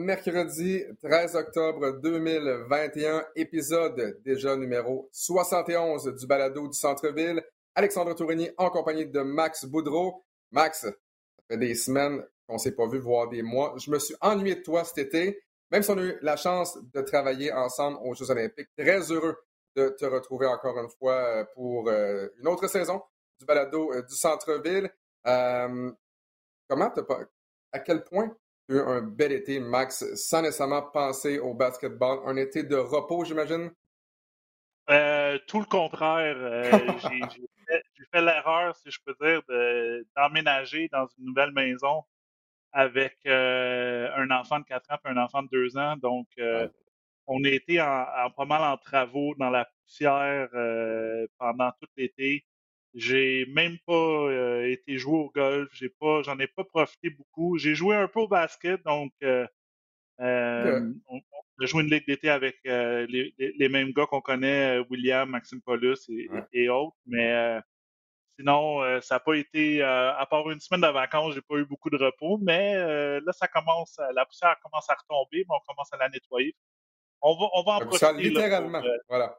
Mercredi 13 octobre 2021, épisode déjà numéro 71 du balado du centre-ville. Alexandre Tourigny en compagnie de Max Boudreau. Max, ça fait des semaines qu'on s'est pas vu, voire des mois. Je me suis ennuyé de toi cet été, même si on a eu la chance de travailler ensemble aux Jeux olympiques. Très heureux de te retrouver encore une fois euh, pour euh, une autre saison du balado euh, du centre-ville. Comment. À quel point eu un bel été, Max, sans nécessairement penser au basketball? Un été de repos, j'imagine? Euh, tout le contraire. Euh, j'ai j'ai fait, j'ai fait l'erreur, si je peux dire, de- d'emménager dans une nouvelle maison avec euh, un enfant de 4 ans et un enfant de 2 ans. Donc, euh, Ouais. on a été en, en- pas mal en travaux dans la poussière pendant tout l'été. J'ai même pas euh, été jouer au golf. J'ai pas, j'en ai pas profité beaucoup. J'ai joué un peu au basket, donc euh, euh, on, on a joué une ligue d'été avec euh, les, les- mêmes gars qu'on connaît, euh, William, Maxime Paulus et, Ouais. et autres. Mais euh, sinon, euh, ça n'a pas été, euh, à part une semaine de vacances, j'ai pas eu beaucoup de repos. Mais euh, là, ça commence, la poussière commence à retomber, mais on commence à la nettoyer. On va, on va en ça, profiter. là, pour, littéralement. Voilà.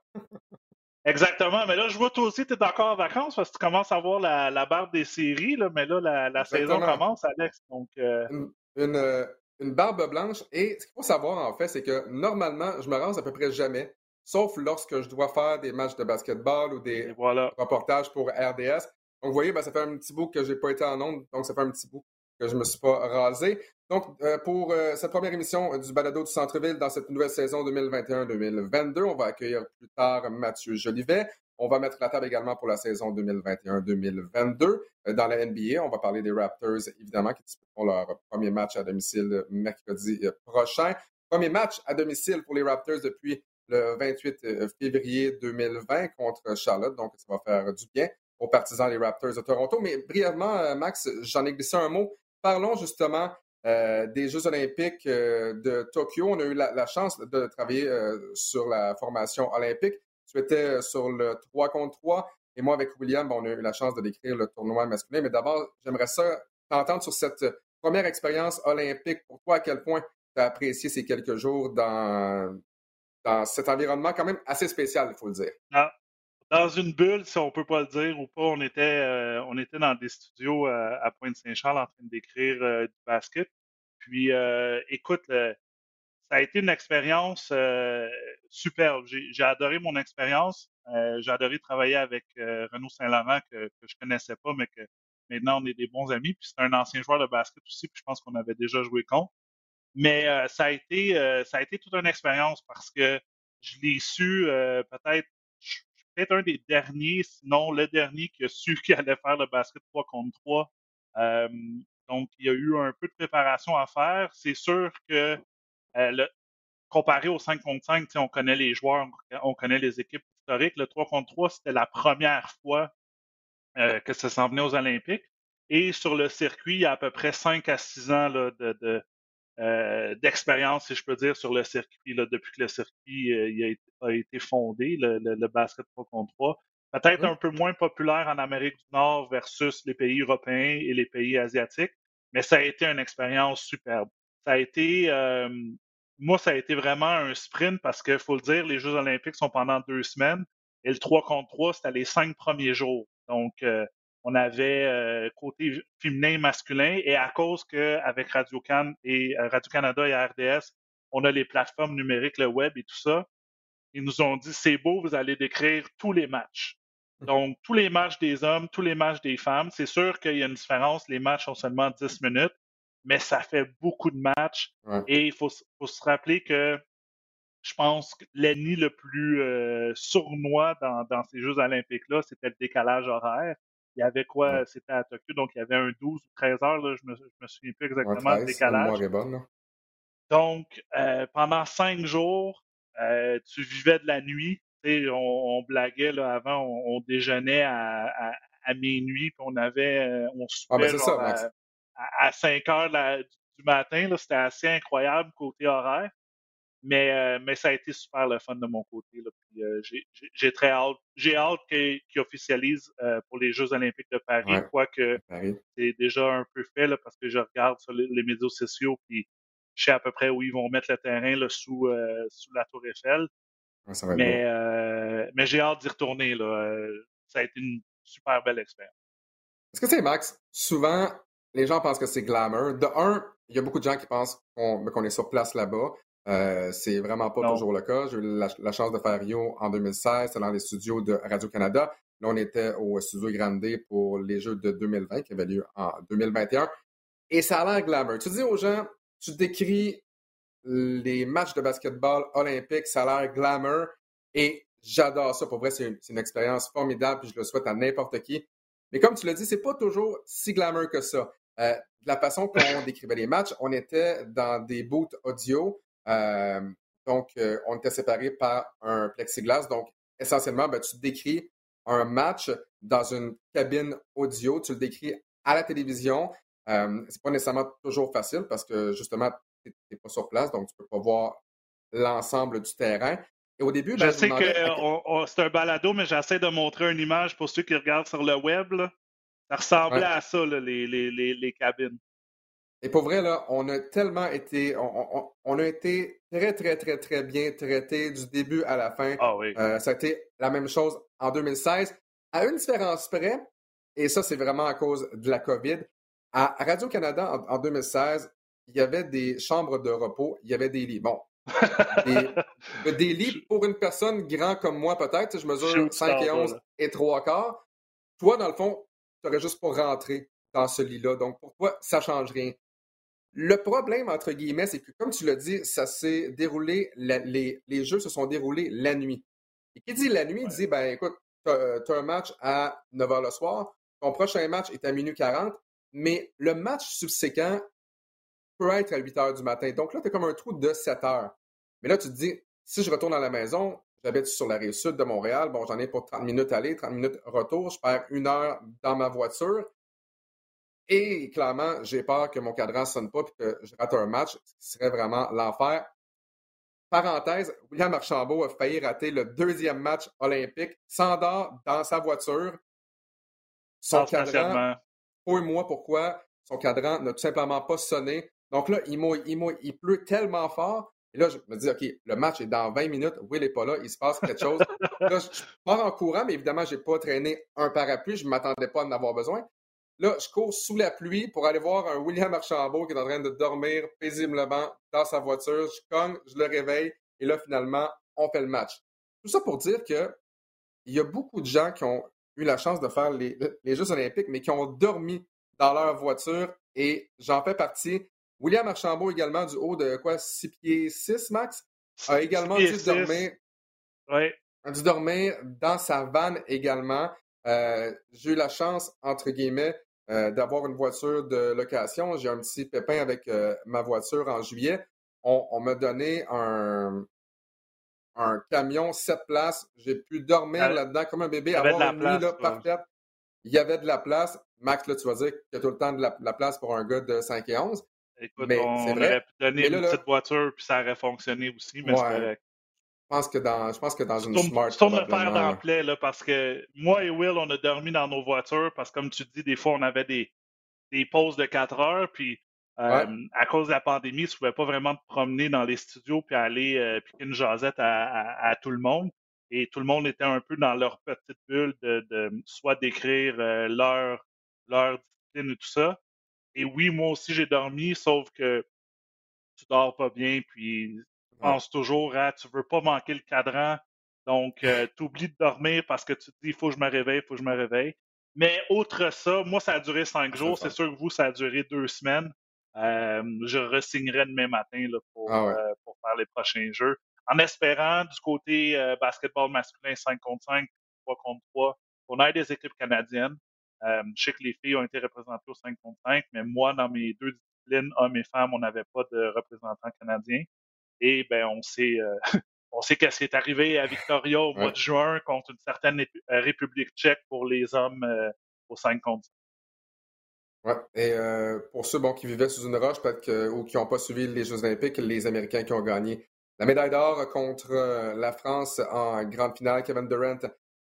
Exactement. Mais là, je vois toi aussi, tu es encore en vacances parce que tu commences à voir la, la barbe des séries. Là, mais là, la, la saison commence, Alex. Donc, euh, Une, une, euh, une barbe blanche. Et ce qu'il faut savoir, en fait, c'est que normalement, je me rase à peu près jamais, sauf lorsque je dois faire des matchs de basketball ou des voilà. reportages pour RDS. Donc, vous voyez, ben, ça fait un petit bout que j'ai pas été en onde, donc ça fait un petit bout que je me suis pas rasé. Donc, euh, pour euh, cette première émission du balado du centre-ville dans cette nouvelle saison 2021-2022, on va accueillir plus tard Mathieu Jolivet. On va mettre la table également pour la saison 2021-2022 euh, dans la NBA. On va parler des Raptors, évidemment, qui disputeront leur premier match à domicile mercredi euh, prochain. Premier match à domicile pour les Raptors depuis le 28 euh, février 2020 contre Charlotte. Donc, ça va faire du bien aux partisans des Raptors de Toronto. Mais brièvement, euh, Max, j'en ai glissé un mot. Parlons justement euh, des Jeux olympiques euh, de Tokyo. On a eu la, chance de travailler euh, sur la formation olympique. Tu étais sur le 3 contre 3 et moi, avec William, ben, on a eu la chance de décrire le tournoi masculin. Mais d'abord, j'aimerais ça t'entendre sur cette première expérience olympique. Pour toi, à quel point tu as apprécié ces quelques jours dans, cet environnement quand même assez spécial, il faut le dire? dans, dans une bulle, si on peut pas le dire ou pas, on était, euh, on était dans des studios euh, à Pointe-Saint-Charles en train d'écrire euh, du basket. Puis, euh, écoute, ça a été une expérience euh, superbe. J'ai adoré mon expérience. Euh, J'ai adoré travailler avec Renaud Saint-Laurent que, que je connaissais pas, mais que maintenant on est des bons amis. Puis c'est un ancien joueur de basket aussi, puis je pense qu'on avait déjà joué contre. Mais ça a été ça a été toute une expérience parce que je l'ai su euh, peut-être peut-être un des derniers, sinon le dernier qui a su qu'il allait faire le basket 3 contre 3. Euh, donc, il y a eu un peu de préparation à faire. C'est sûr que euh, comparé au 5 contre 5, tu sais, on connaît les joueurs, on connaît les équipes historiques. Le 3 contre 3, c'était la première fois euh, que ça s'en venait aux Olympiques. Et sur le circuit, il y a à peu près 5 à 6 ans là, de, de, euh, d'expérience, si je peux dire, sur le circuit, là, depuis que le circuit euh, il a, été, a été fondé, le, le, le basket 3 contre 3. Peut-être un peu moins populaire en Amérique du Nord versus les pays européens et les pays asiatiques, mais ça a été une expérience superbe. Ça a été, euh, moi, ça a été vraiment un sprint parce qu'il faut le dire, les Jeux olympiques sont pendant deux semaines et le 3 contre 3, c'était les cinq premiers jours. Donc, on avait côté féminin, masculin, et à cause qu'avec Radio-Can et Radio-Canada et RDS, on a les plateformes numériques, le web et tout ça, ils nous ont dit, c'est beau, vous allez décrire tous les matchs. Mmh. Donc, tous les matchs des hommes, tous les matchs des femmes. C'est sûr qu'il y a une différence. Les matchs ont seulement 10 minutes, mais ça fait beaucoup de matchs. Et il faut, se rappeler que je pense que l'ennemi le plus euh, sournois dans, ces Jeux olympiques-là, c'était le décalage horaire. Il y avait quoi? C'était à Tokyo, donc il y avait un 12 ou 13 heures, là, je me, me souviens plus exactement du décalage. donc, euh, pendant cinq jours, euh, tu vivais de la nuit. On, on, blaguait là, avant, on, déjeunait à, à, minuit, puis on avait on ah, ben, soupait à, 5 heures du matin. C'était assez incroyable côté horaire. Mais, euh, mais ça a été super le fun de mon côté. Là. Puis, euh, j'ai très hâte. J'ai hâte qu'ils officialisent euh, pour les Jeux olympiques de Paris, quoique c'est déjà un peu fait là, parce que je regarde sur les, médias sociaux puis je sais à peu près où ils vont mettre le terrain là, sous, sous la Tour Eiffel. mais mais j'ai hâte d'y retourner. Là. ça a été une super belle expérience. Est-ce que c'est Max, souvent les gens pensent que c'est glamour? De un, il y a beaucoup de gens qui pensent qu'on est sur place là-bas. Euh, c'est vraiment pas toujours le cas. J'ai eu la, chance de faire Rio en 2016, dans les studios de Radio-Canada. Là, on était au studio Grande pour les Jeux de 2020 qui avaient lieu en 2021. Et ça a l'air glamour. Tu dis aux gens, tu décris les matchs de basketball olympiques, ça a l'air glamour. Et j'adore ça. Pour vrai, c'est une, expérience formidable, puis je le souhaite à n'importe qui. Mais comme tu l'as dit, c'est pas toujours si glamour que ça. Euh, de la façon qu'on décrivait les matchs, on était dans des booths audio donc, euh, on était séparés par un plexiglas. Donc, essentiellement, ben, tu décris un match dans une cabine audio, tu le décris à la télévision. Euh, c'est pas nécessairement toujours facile parce que justement, tu n'es pas sur place, donc tu peux pas voir l'ensemble du terrain. Et au début, ben, je sais que c'est un balado, mais j'essaie de montrer une image pour ceux qui regardent sur le web. Ça ressemblait à ça, les, les, les, cabines. Et pour vrai, là, on a tellement été, on, a été très, très, très, très bien traités du début à la fin. Ah oui. Euh, ça a été la même chose en 2016. À une différence près, et ça, c'est vraiment à cause de la COVID, à Radio-Canada, en, 2016, il y avait des chambres de repos, il y avait des lits. Bon, des, des lits pour une personne grand comme moi, peut-être. Je mesure 5 et 11 et 3 quarts. Toi, dans le fond, tu aurais juste pour rentrer dans ce lit-là. Donc, pour toi, ça ne change rien. Le problème, entre guillemets, c'est que, comme tu l'as dit, ça s'est déroulé, les, jeux se sont déroulés la nuit. Et qui dit la nuit, dit, ben écoute, tu as, un match à 9 h le soir, ton prochain match est à minuit 40, mais le match subséquent peut être à 8 h du matin. Donc là, tu as comme un trou de 7 heures. Mais là, tu te dis, si je retourne à la maison, j'habite sur la rive sud de Montréal, bon, j'en ai pour 30 minutes aller, 30 minutes retour, je perds une heure dans ma voiture. Et clairement, j'ai peur que mon cadran ne sonne pas et que je rate un match, ce qui serait vraiment l'enfer. Parenthèse, William Archambault a failli rater le deuxième match olympique, s'endort dans sa voiture. Son cadran, pour moi pourquoi, son cadran n'a tout simplement pas sonné. Donc là, il, il, pleut tellement fort. Et là, je me dis, OK, le match est dans 20 minutes. Will n'est pas là. Il se passe quelque chose. là, je pars en courant, mais évidemment, je n'ai pas traîné un parapluie. Je ne m'attendais pas à en avoir besoin. Là, je cours sous la pluie pour aller voir un William Archambault qui est en train de dormir paisiblement dans sa voiture. Je cogne, je le réveille et là, finalement, on fait le match. Tout ça pour dire que il y a beaucoup de gens qui ont eu la chance de faire les, Jeux olympiques, mais qui ont dormi dans leur voiture et j'en fais partie. William Archambault également du haut de quoi 6 pieds 6 max? A également dû dormir. A dû dormir dans sa vanne également. Euh, j'ai eu la chance, entre guillemets, euh, d'avoir une voiture de location. J'ai un petit pépin avec euh, ma voiture en juillet. On, m'a donné un, un camion sept places. J'ai pu dormir là-dedans comme un bébé, avoir une nuit là, parfaite. Il y avait de la place. Max, là, tu vas dire qu'il y a tout le temps de la, place pour un gars de 5 et 11. Écoute, mais on aurait pu donner une petite voiture, puis ça aurait fonctionné aussi, mais pense que dans, je pense que dans une Smart. C'est le faire dans là, parce que moi et Will, on a dormi dans nos voitures parce que, comme tu dis, des fois, on avait des, des pauses de 4 heures. Puis, euh, à cause de la pandémie, tu ne pouvais pas vraiment te promener dans les studios puis aller euh, piquer une jasette à, à, tout le monde. et tout le monde était un peu dans leur petite bulle de, de soit d'écrire euh, leur, leur discipline et tout ça. Et oui, moi aussi, j'ai dormi, sauf que tu dors pas bien, puis penses toujours à tu veux pas manquer le cadran, donc euh, tu oublies de dormir parce que tu te dis il faut que je me réveille, il faut que je me réveille. Mais autre ça, moi, ça a duré cinq jours. C'est sûr que vous, ça a duré deux semaines. Euh, je resignerai demain matin là, pour, Ah ouais. euh, pour faire les prochains jeux. En espérant, du côté euh, basketball masculin 5 contre 5, 3 contre 3, qu'on ait des équipes canadiennes. Euh, je sais que les filles ont été représentées au 5 contre 5, mais moi, dans mes deux disciplines, hommes et femmes, on n'avait pas de représentants canadiens. Et ben, on sait, euh, on sait qu'est-ce qui est arrivé à Victoria au mois Ouais. de juin contre une certaine euh, République tchèque pour les hommes euh, au 5 contre 5. Ouais. Et euh, pour ceux bon, qui vivaient sous une roche, peut-être que, ou qui n'ont pas suivi les Jeux Olympiques, les Américains qui ont gagné la médaille d'or contre euh, la France en grande finale, Kevin Durant,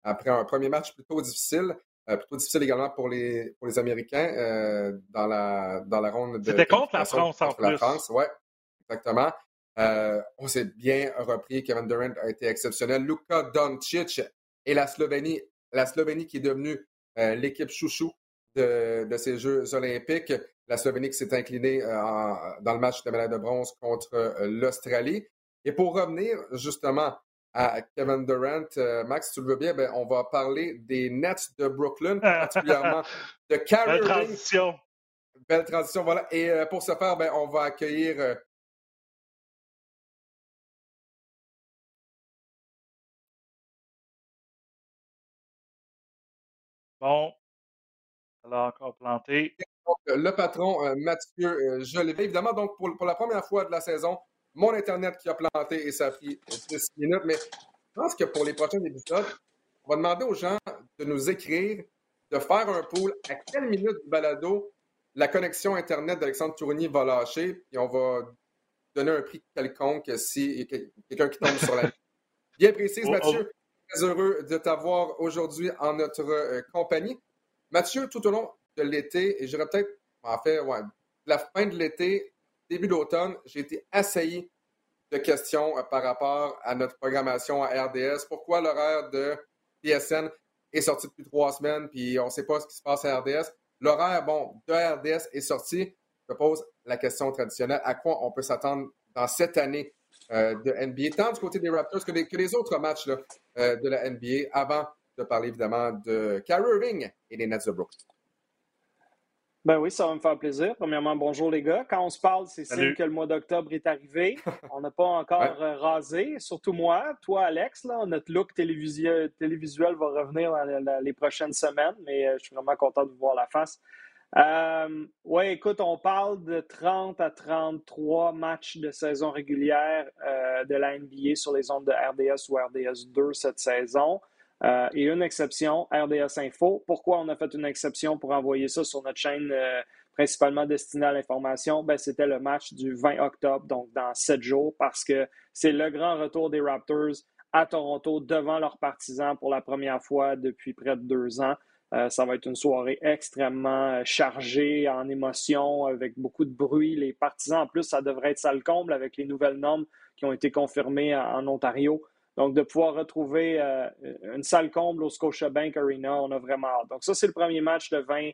après un premier match plutôt difficile, plutôt difficile également pour les, pour les Américains dans, la, dans la ronde de. C'était contre la France, en contre la plus. France, ouais, exactement. Euh, on s'est bien repris. Kevin Durant a été exceptionnel. Luka Doncic et la Slovénie, la Slovénie qui est devenue euh, l'équipe chouchou de, de ces Jeux olympiques. La Slovénie qui s'est inclinée euh, en- dans le match de médaille de bronze contre euh, l'Australie. Et pour revenir justement à Kevin Durant, euh, Max, si tu le veux bien, ben, on va parler des Nets de Brooklyn, particulièrement de Kyrie Belle transition. Belle transition, voilà. Et euh, pour ce faire, ben, on va accueillir Bon. Elle a encore planté. Donc, euh, le patron euh, Mathieu euh, Jolivet. Évidemment, donc pour, pour la première fois de la saison, mon Internet qui a planté et ça a pris 10 minutes. Mais je pense que pour les prochains épisodes, on va demander aux gens de nous écrire, de faire un pool à quelle minute du balado la connexion Internet d'Alexandre Tourigny va lâcher. Puis on va donner un prix quelconque si quelqu'un qui tombe sur la Bien précise. Mathieu. Très heureux de t'avoir aujourd'hui en notre euh, compagnie. Mathieu, tout au long de l'été, et j'aurais peut-être, en fait, ouais, la fin de l'été, début d'automne, j'ai été assailli de questions euh, par rapport à notre programmation à RDS. Pourquoi l'horaire de TSN est sorti depuis trois semaines, puis on ne sait pas ce qui se passe à RDS. L'horaire, bon, de RDS est sorti. Je pose la question traditionnelle. À quoi on peut s'attendre dans cette année euh, de NBA, tant du côté des Raptors que des autres matchs là, euh, de la NBA, avant de parler évidemment de Kyrie Irving et des Nets de Brooklyn. Ben oui, ça va me faire plaisir. Premièrement, bonjour les gars. Quand on se parle, c'est signe que le mois d'octobre est arrivé. On n'a pas encore Ouais. euh, rasé, surtout moi. Toi, Alex, là, notre look télévisuel, télévisuel va revenir dans les prochaines semaines, mais euh, je suis vraiment content de vous voir la face. Euh, ouais, écoute, on parle de 30 à 33 matchs de saison régulière euh, de la NBA sur les ondes de RDS ou RDS 2 cette saison. Euh, et une exception, RDS Info. Pourquoi on a fait une exception pour envoyer ça sur notre chaîne euh, principalement destinée à l'information? Ben, C'était le match du 20 octobre, donc dans sept jours, parce que c'est le grand retour des Raptors à Toronto devant leurs partisans pour la première fois depuis près de deux ans. Euh, ça va être une soirée extrêmement euh, chargée en émotions, avec beaucoup de bruit. Les partisans, en plus, ça devrait être ça le comble avec les nouvelles normes qui ont été confirmées en, Ontario. Donc, de pouvoir retrouver euh, une salle comble au Scotiabank Arena, on a vraiment hâte. Donc, ça, c'est le premier match le 20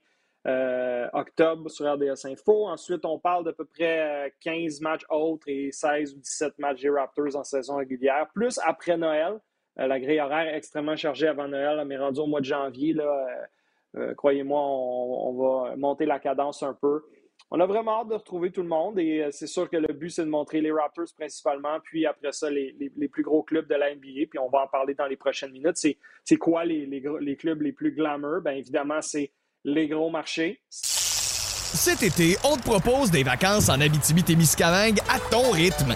euh, octobre sur RDS Info. Ensuite, on parle d'à peu près euh, 15 matchs autres et 16 ou 17 matchs des Raptors en saison régulière, plus après Noël. Euh, la grille horaire est extrêmement chargée avant Noël, mais rendu au mois de janvier, euh, euh, croyez-moi, on, va monter la cadence un peu. On a vraiment hâte de retrouver tout le monde et c'est sûr que le but, c'est de montrer les Raptors principalement, puis après ça, les, plus gros clubs de la NBA, puis on va en parler dans les prochaines minutes. C'est, quoi les, les clubs les plus glamour? Bien évidemment, c'est les gros marchés. Cet été, on te propose des vacances en Abitibi-Témiscamingue à ton rythme.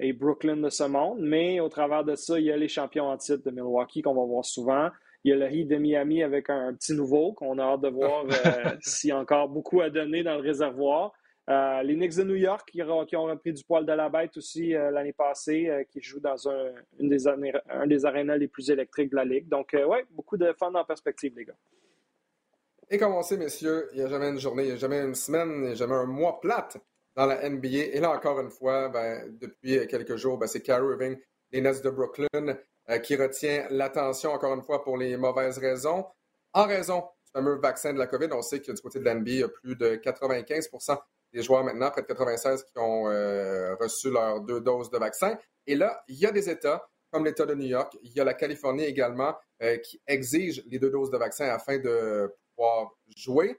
et Brooklyn de ce monde. Mais au travers de ça, il y a les champions en titre de Milwaukee qu'on va voir souvent. il y a le Heat de Miami avec un, petit nouveau qu'on a hâte de voir s'il y a encore beaucoup à donner dans le réservoir. les Knicks de New York qui, ont repris du poil de la bête aussi l'année passée, qui jouent dans un, une des, un des arénas les plus électriques de la Ligue. Donc, oui, beaucoup de fun en perspective, les gars. Et comme on sait, messieurs, il n'y a jamais une journée, il n'y a jamais une semaine, il n'y a jamais un mois plate dans la NBA. Et là, encore une fois, ben, depuis quelques jours, ben, c'est Kyrie Irving, les Nets de Brooklyn, euh, qui retient l'attention, encore une fois, pour les mauvaises raisons. En raison du fameux vaccin de la COVID, on sait que du côté de l'NBA, il y a plus de 95% des joueurs maintenant, près de 96, qui ont euh, reçu leurs deux doses de vaccin. Et là, il y a des États, comme l'État de New York, il y a la Californie également, euh, qui exigent les deux doses de vaccin afin de pouvoir jouer.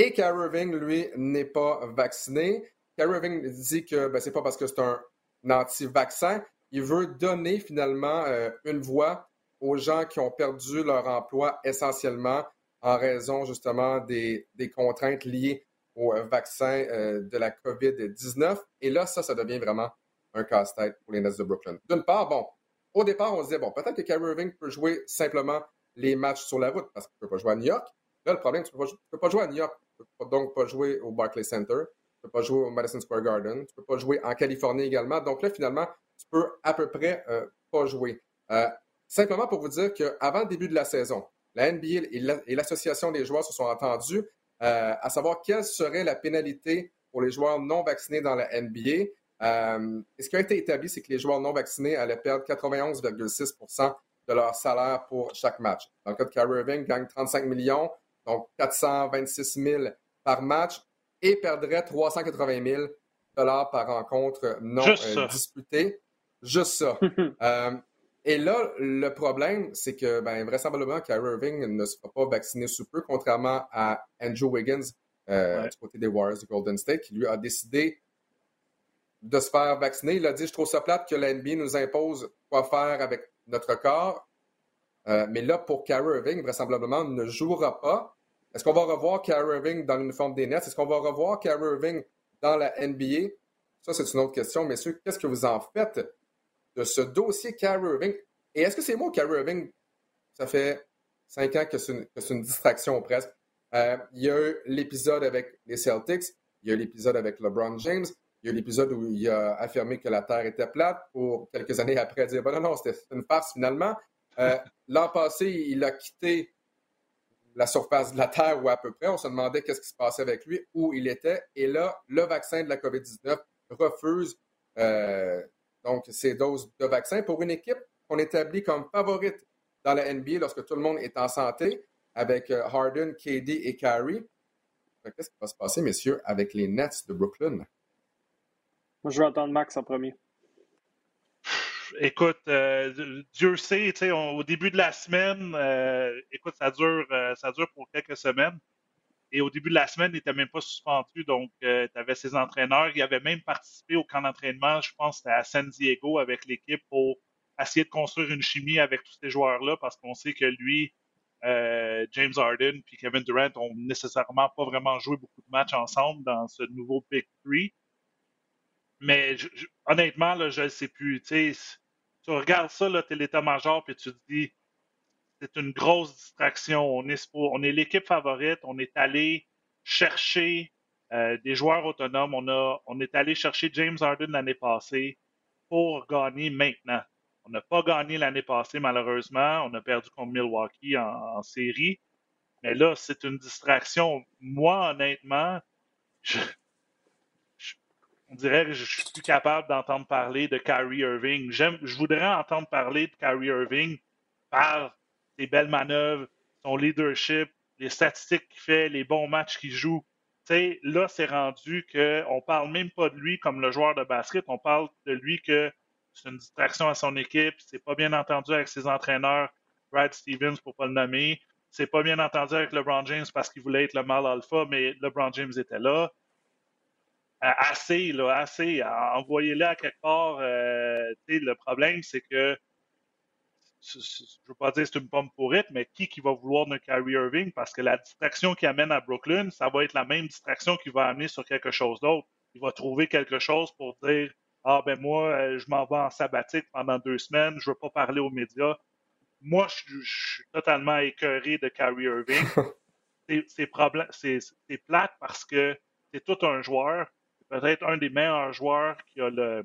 Et Kyrie Irving, lui, n'est pas vacciné. Kyrie Irving dit que ben, c'est pas parce que c'est un anti-vaccin. Il veut donner finalement euh, une voix aux gens qui ont perdu leur emploi essentiellement en raison justement des, contraintes liées au euh, vaccin euh, de la COVID-19. Et là, ça, ça devient vraiment un casse-tête pour les Nets de Brooklyn. D'une part, bon, au départ, on se disait, bon, peut-être que Kyrie Irving peut jouer simplement les matchs sur la route parce qu'il ne peut pas jouer à New York. Là, le problème, tu ne peux, pas jouer à New York. Peux donc pas jouer au Barclays Center. Tu peux pas jouer au Madison Square Garden. Tu peux pas jouer en Californie également. Donc là, finalement, tu peux à peu près euh, pas jouer. Euh, simplement pour vous dire qu'avant le début de la saison, la NBA et l'Association des joueurs se sont entendus euh, à savoir quelle serait la pénalité pour les joueurs non vaccinés dans la NBA. ce qui a été établi, c'est que les joueurs non vaccinés allaient perdre 91,6% de leur salaire pour chaque match. Dans le cas de Kyrie Irving, gagne 35 millions donc 426 000 par match, et perdrait 380 000 dollars par rencontre non euh, disputée. Juste ça. Euh, et là, le problème, c'est que ben, vraisemblablement, Kyrie Irving ne sera pas vacciné sous peu, contrairement à Andrew Wiggins euh, du côté des Warriors du Golden State, qui lui a décidé de se faire vacciner. Il a dit Je trouve ça plate que la nous impose quoi faire avec notre corps. mais là, pour Kyrie Irving, vraisemblablement, ne jouera pas. Est-ce qu'on va revoir Kyrie Irving dans l'uniforme des Nets? Est-ce qu'on va revoir Kyrie Irving dans la NBA? Ça, c'est une autre question. Messieurs, qu'est-ce que vous en faites de ce dossier Kyrie Irving? Et est-ce que c'est moi, Kyrie Irving, ça fait cinq ans que c'est une, distraction presque? Euh, il y a eu l'épisode avec les Celtics, il y a eu l'épisode avec LeBron James, il y a eu l'épisode où il a affirmé que la Terre était plate pour quelques années après dire bon, non, non, c'était une farce finalement. Euh, l'an passé, il a quitté la surface de la Terre ou à peu près. On se demandait qu'est-ce qui se passait avec lui, où il était. Et là, le vaccin de la COVID-19 refuse euh, donc ces doses de vaccin pour une équipe qu'on établit comme favorite dans la NBA lorsque tout le monde est en santé, avec euh, Harden, KD et Kyrie. Qu'est-ce qui va se passer, messieurs, avec les Nets de Brooklyn? Moi, je vais attendre Max en premier écoute, euh, Dieu sait, au début de la semaine, euh, écoute, ça dure, euh, ça dure pour quelques semaines. Et au début de la semaine, il n'était même pas suspendu. Donc, tu avais ses entraîneurs. Il avait même participé au camp d'entraînement, je pense, à San Diego avec l'équipe pour essayer de construire une chimie avec tous ces joueurs-là parce qu'on sait que lui, James Harden puis Kevin Durant ont nécessairement pas vraiment joué beaucoup de matchs ensemble dans ce nouveau Big Three. Mais honnêtement, là, je ne sais plus. Tu regardes ça, tu es l'état-major, puis tu te dis, c'est une grosse distraction. On est, l'équipe favorite. On est allé chercher euh, des joueurs autonomes. On, a, on est allé chercher James Harden l'année passée pour gagner maintenant. On n'a pas gagné l'année passée, malheureusement. On a perdu contre Milwaukee en, série. Mais là, c'est une distraction. Moi, honnêtement, je, on dirait que je suis plus capable d'entendre parler de Kyrie Irving. je voudrais entendre parler de Kyrie Irving par ses belles manœuvres, son leadership, les statistiques qu'il fait, les bons matchs qu'il joue. sais, là, c'est rendu qu'on parle même pas de lui comme le joueur de basket, on parle de lui que c'est une distraction à son équipe, c'est pas bien entendu avec ses entraîneurs, Brad Stevens pour pas le nommer, c'est pas bien entendu avec LeBron James parce qu'il voulait être le mal alpha, mais LeBron James était là. Euh, assez, là, assez. Envoyez-le à quelque part. Euh, le problème, c'est que je ne veux pas dire que c'est une pomme pourrite, mais qui qui va vouloir de Kyrie Irving? Parce que la distraction qui amène à Brooklyn, ça va être la même distraction qui va amener sur quelque chose d'autre. Il va trouver quelque chose pour dire Ah ben moi, euh, je m'en vais en sabbatique pendant deux semaines, je ne veux pas parler aux médias. moi, je, suis totalement écœuré de Kyrie Irving. c'est plate parce que c'est tout un joueur, peut-être un des meilleurs joueurs qui a le,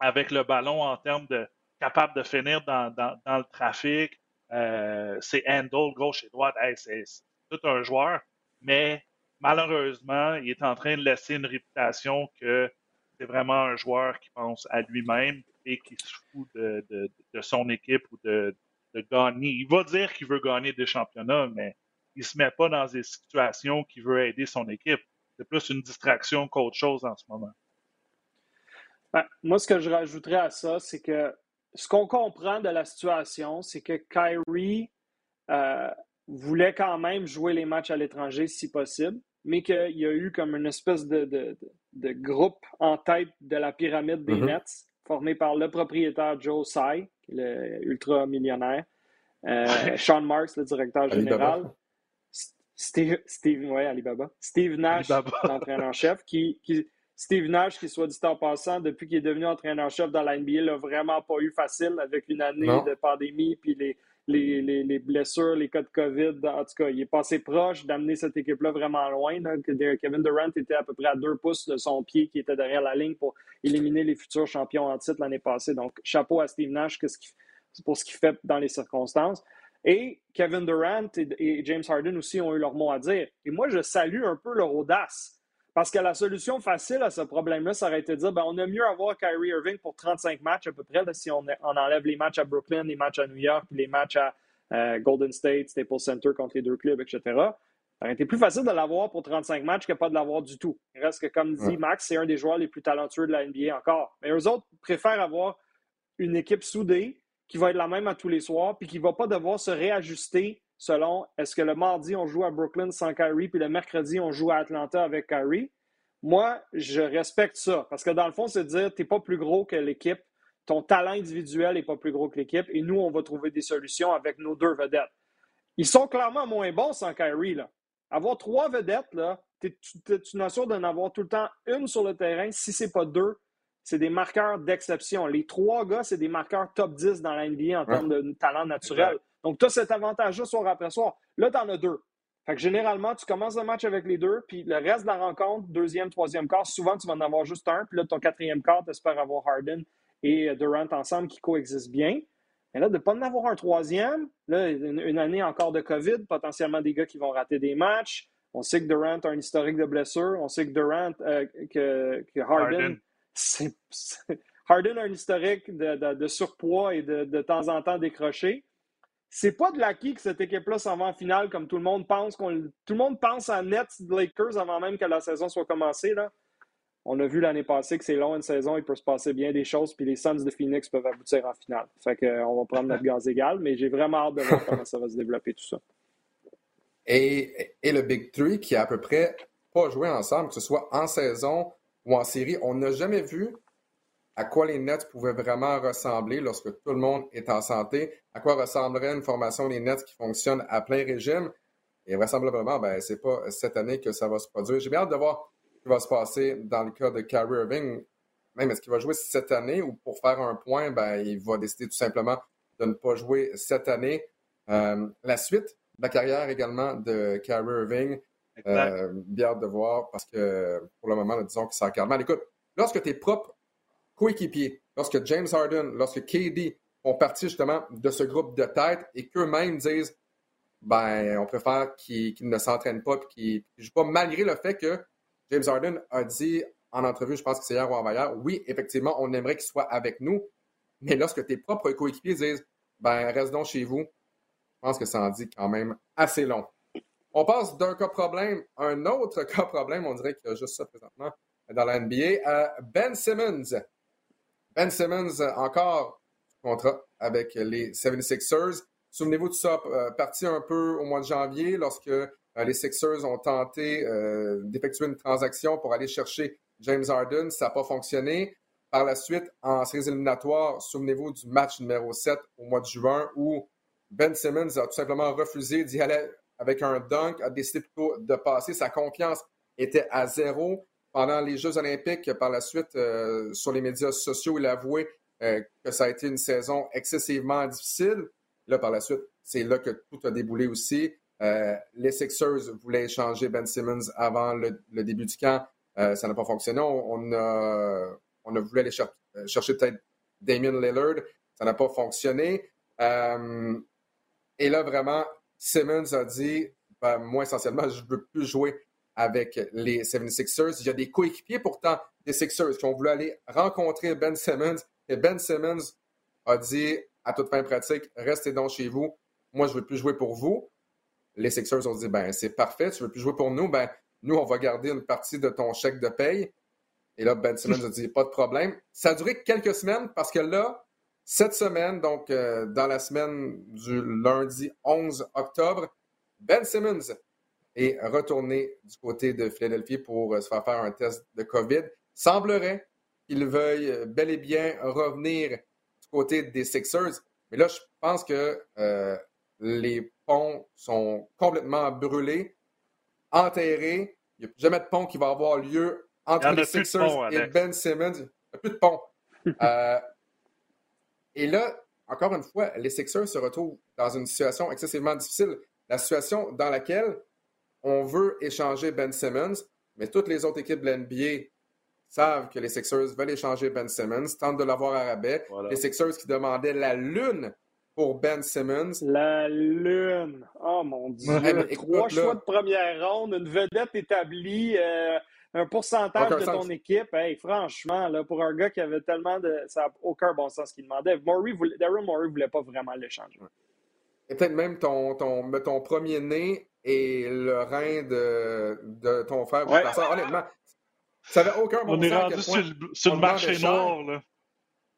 avec le ballon en termes de capable de finir dans, le trafic. Euh, c'est handle gauche et droite. c'est tout un joueur. Mais malheureusement, il est en train de laisser une réputation que c'est vraiment un joueur qui pense à lui-même et qui se fout de, son équipe ou de, gagner. Il va dire qu'il veut gagner des championnats, mais il ne se met pas dans des situations qui veut aider son équipe. C'est plus une distraction qu'autre chose en ce moment. Ben, moi, ce que je rajouterais à ça, c'est que ce qu'on comprend de la situation, c'est que Kyrie euh, voulait quand même jouer les matchs à l'étranger si possible, mais qu'il y a eu comme une espèce de, groupe en tête de la pyramide des mm-hmm. Nets, formé par le propriétaire Joe Tsai, le ultra-millionnaire, euh, Sean Marks, le directeur général, Steve, Steve, Alibaba. Steve Nash, l'entraîneur-chef, qui, Steve Nash, qui soit dit en passant, depuis qu'il est devenu entraîneur-chef dans la NBA, l'a vraiment pas eu facile avec une année de pandémie, puis les, les, les, blessures, les cas de COVID. En tout cas, il est passé proche d'amener cette équipe-là vraiment loin. Kevin Durant était à peu près à deux pouces de son pied qui était derrière la ligne pour éliminer les futurs champions en titre l'année passée. Donc, chapeau à Steve Nash pour ce qu'il fait dans les circonstances. Et Kevin Durant et, James Harden aussi ont eu leur mot à dire. Et moi, je salue un peu leur audace. Parce que la solution facile à ce problème-là, ça aurait été de dire ben, on a mieux avoir Kyrie Irving pour 35 matchs à peu près, si on, enlève les matchs à Brooklyn, les matchs à New York, puis les matchs à euh, Golden State, Staples Center contre les deux clubs, etc. Ça aurait été plus facile de l'avoir pour 35 matchs que pas de l'avoir du tout. Il reste que, comme dit Max, c'est un des joueurs les plus talentueux de la NBA encore. Mais eux autres préfèrent avoir une équipe soudée qui va être la même à tous les soirs, puis qui ne va pas devoir se réajuster selon est-ce que le mardi, on joue à Brooklyn sans Kyrie, puis le mercredi, on joue à Atlanta avec Kyrie. Moi, je respecte ça. Parce que dans le fond, c'est de dire tu n'es pas plus gros que l'équipe, ton talent individuel n'est pas plus gros que l'équipe, et nous, on va trouver des solutions avec nos deux vedettes. Ils sont clairement moins bons sans Kyrie. Là. Avoir trois vedettes, là, tu es, assuré d'en avoir tout le temps une sur le terrain. Si ce n'est pas deux, c'est des marqueurs d'exception. Les trois gars, c'est des marqueurs top 10 dans la NBA en termes de talent naturel. Donc, tu as cet avantage-là soir après soir. Là, tu en as deux. Fait que généralement, tu commences le match avec les deux, puis le reste de la rencontre, deuxième, troisième quart, souvent, tu vas en avoir juste un, puis là, ton quatrième quart, tu espères avoir Harden et Durant ensemble qui coexistent bien. Mais là, de ne pas en avoir un troisième, là, une, année encore de COVID, potentiellement des gars qui vont rater des matchs. On sait que Durant a un historique de blessure. On sait que Durant, euh, que, Harden, Harden. A un historique de, surpoids et de, de temps en temps décroché c'est pas de l'acquis que cette équipe-là s'en va en finale comme tout le monde pense. tout le monde pense à Nets Lakers avant même que la saison soit commencée. Là. On a vu l'année passée que c'est long une saison, il peut se passer bien des choses, puis les Suns de Phoenix peuvent aboutir en finale. Fait qu'on on va prendre notre gaz égal, mais j'ai vraiment hâte de voir comment ça va se développer tout ça. Et, et le Big Three qui a à peu près pas joué ensemble, que ce soit en saison ou en série, on n'a jamais vu à quoi les Nets pouvaient vraiment ressembler lorsque tout le monde est en santé, à quoi ressemblerait une formation des Nets qui fonctionne à plein régime. Et vraisemblablement, ben, c'est pas cette année que ça va se produire. J'ai bien hâte de voir ce qui va se passer dans le cas de Kyrie Irving. Même est-ce qu'il va jouer cette année ou pour faire un point, ben, il va décider tout simplement de ne pas jouer cette année. Euh, la suite de la carrière également de Kyrie Irving, euh, bien de voir parce que pour le moment, disons que ça regarde mal. Écoute, lorsque tu es propre coéquipiers, lorsque James Harden, lorsque KD font partie justement de ce groupe de tête et qu'eux-mêmes disent ben, on préfère qu'ils ne s'entraînent pas et qu'ils jouent pas, malgré le fait que James Harden a dit en entrevue, je pense que c'est hier ou avant-hier, oui, effectivement, on aimerait qu'il soit avec nous, mais lorsque tes propres coéquipiers disent ben, reste donc chez vous, je pense que ça en dit quand même assez long. On passe d'un cas problème à un autre cas problème, on dirait qu'il y a juste ça présentement dans la NBA. ben Simmons, ben Simmons, encore contrat avec les 76ers. Souvenez-vous de ça, euh, parti un peu au mois de janvier lorsque euh, les Sixers ont tenté euh, d'effectuer une transaction pour aller chercher James Harden. Ça n'a pas fonctionné. Par la suite, en séries éliminatoires, souvenez-vous du match numéro 7 au mois de juin où Ben Simmons a tout simplement refusé d'y aller avec un dunk, a décidé plutôt de passer. Sa confiance était à zéro pendant les Jeux olympiques, par la suite, euh, sur les médias sociaux, il a avoué euh, que ça a été une saison excessivement difficile. Là, par la suite, c'est là que tout a déboulé aussi. Euh, les Sixers voulaient échanger Ben Simmons avant le, début du camp. Euh, ça n'a pas fonctionné. On, a, on a voulu aller chercher peut-être Damien Lillard. Ça n'a pas fonctionné. et là, vraiment, Simmons a dit ben, moi, essentiellement, je ne veux plus jouer avec les 76ers. Il y a des coéquipiers pourtant des Sixers qui ont voulu aller rencontrer Ben Simmons et Ben Simmons a dit à toute fin pratique, restez donc chez vous. Moi, je ne veux plus jouer pour vous. Les Sixers ont dit, ben c'est parfait, tu ne veux plus jouer pour nous, ben nous, on va garder une partie de ton chèque de paye. Et là, Ben Simmons a dit, pas de problème. Ça a duré quelques semaines parce que là, cette semaine, donc euh, dans la semaine du lundi 11 octobre, Ben Simmons est retourné du côté de Philadelphie pour euh, se faire faire un test de COVID. Semblerait qu'il veuille euh, bel et bien revenir du côté des Sixers. Mais là, je pense que euh, les ponts sont complètement brûlés, enterrés. Il n'y a jamais de pont qui va avoir lieu entre les Sixers et Ben Simmons. Il n'y a plus de pont. et là, encore une fois, les Sixers se retrouvent dans une situation excessivement difficile la situation dans laquelle on veut échanger Ben Simmons, mais toutes les autres équipes de l'NBA savent que les Sixers veulent échanger Ben Simmons, tentent de l'avoir à rabais. Les Sixers qui demandaient la lune pour Ben Simmons. La lune. Oh mon Dieu. Trois choix de première ronde, une vedette établie, euh, un pourcentage de ton équipe. franchement, là, pour un gars qui avait tellement de. Ça n'a aucun bon sens qu'il demandait. Daryl Morey ne voulait pas vraiment l'échanger et peut-être même ton, ton, ton premier né et le rein de, de ton frère ouais. Honnêtement, ça n'avait aucun bon On est rendu sur le, sur le marché noir, là.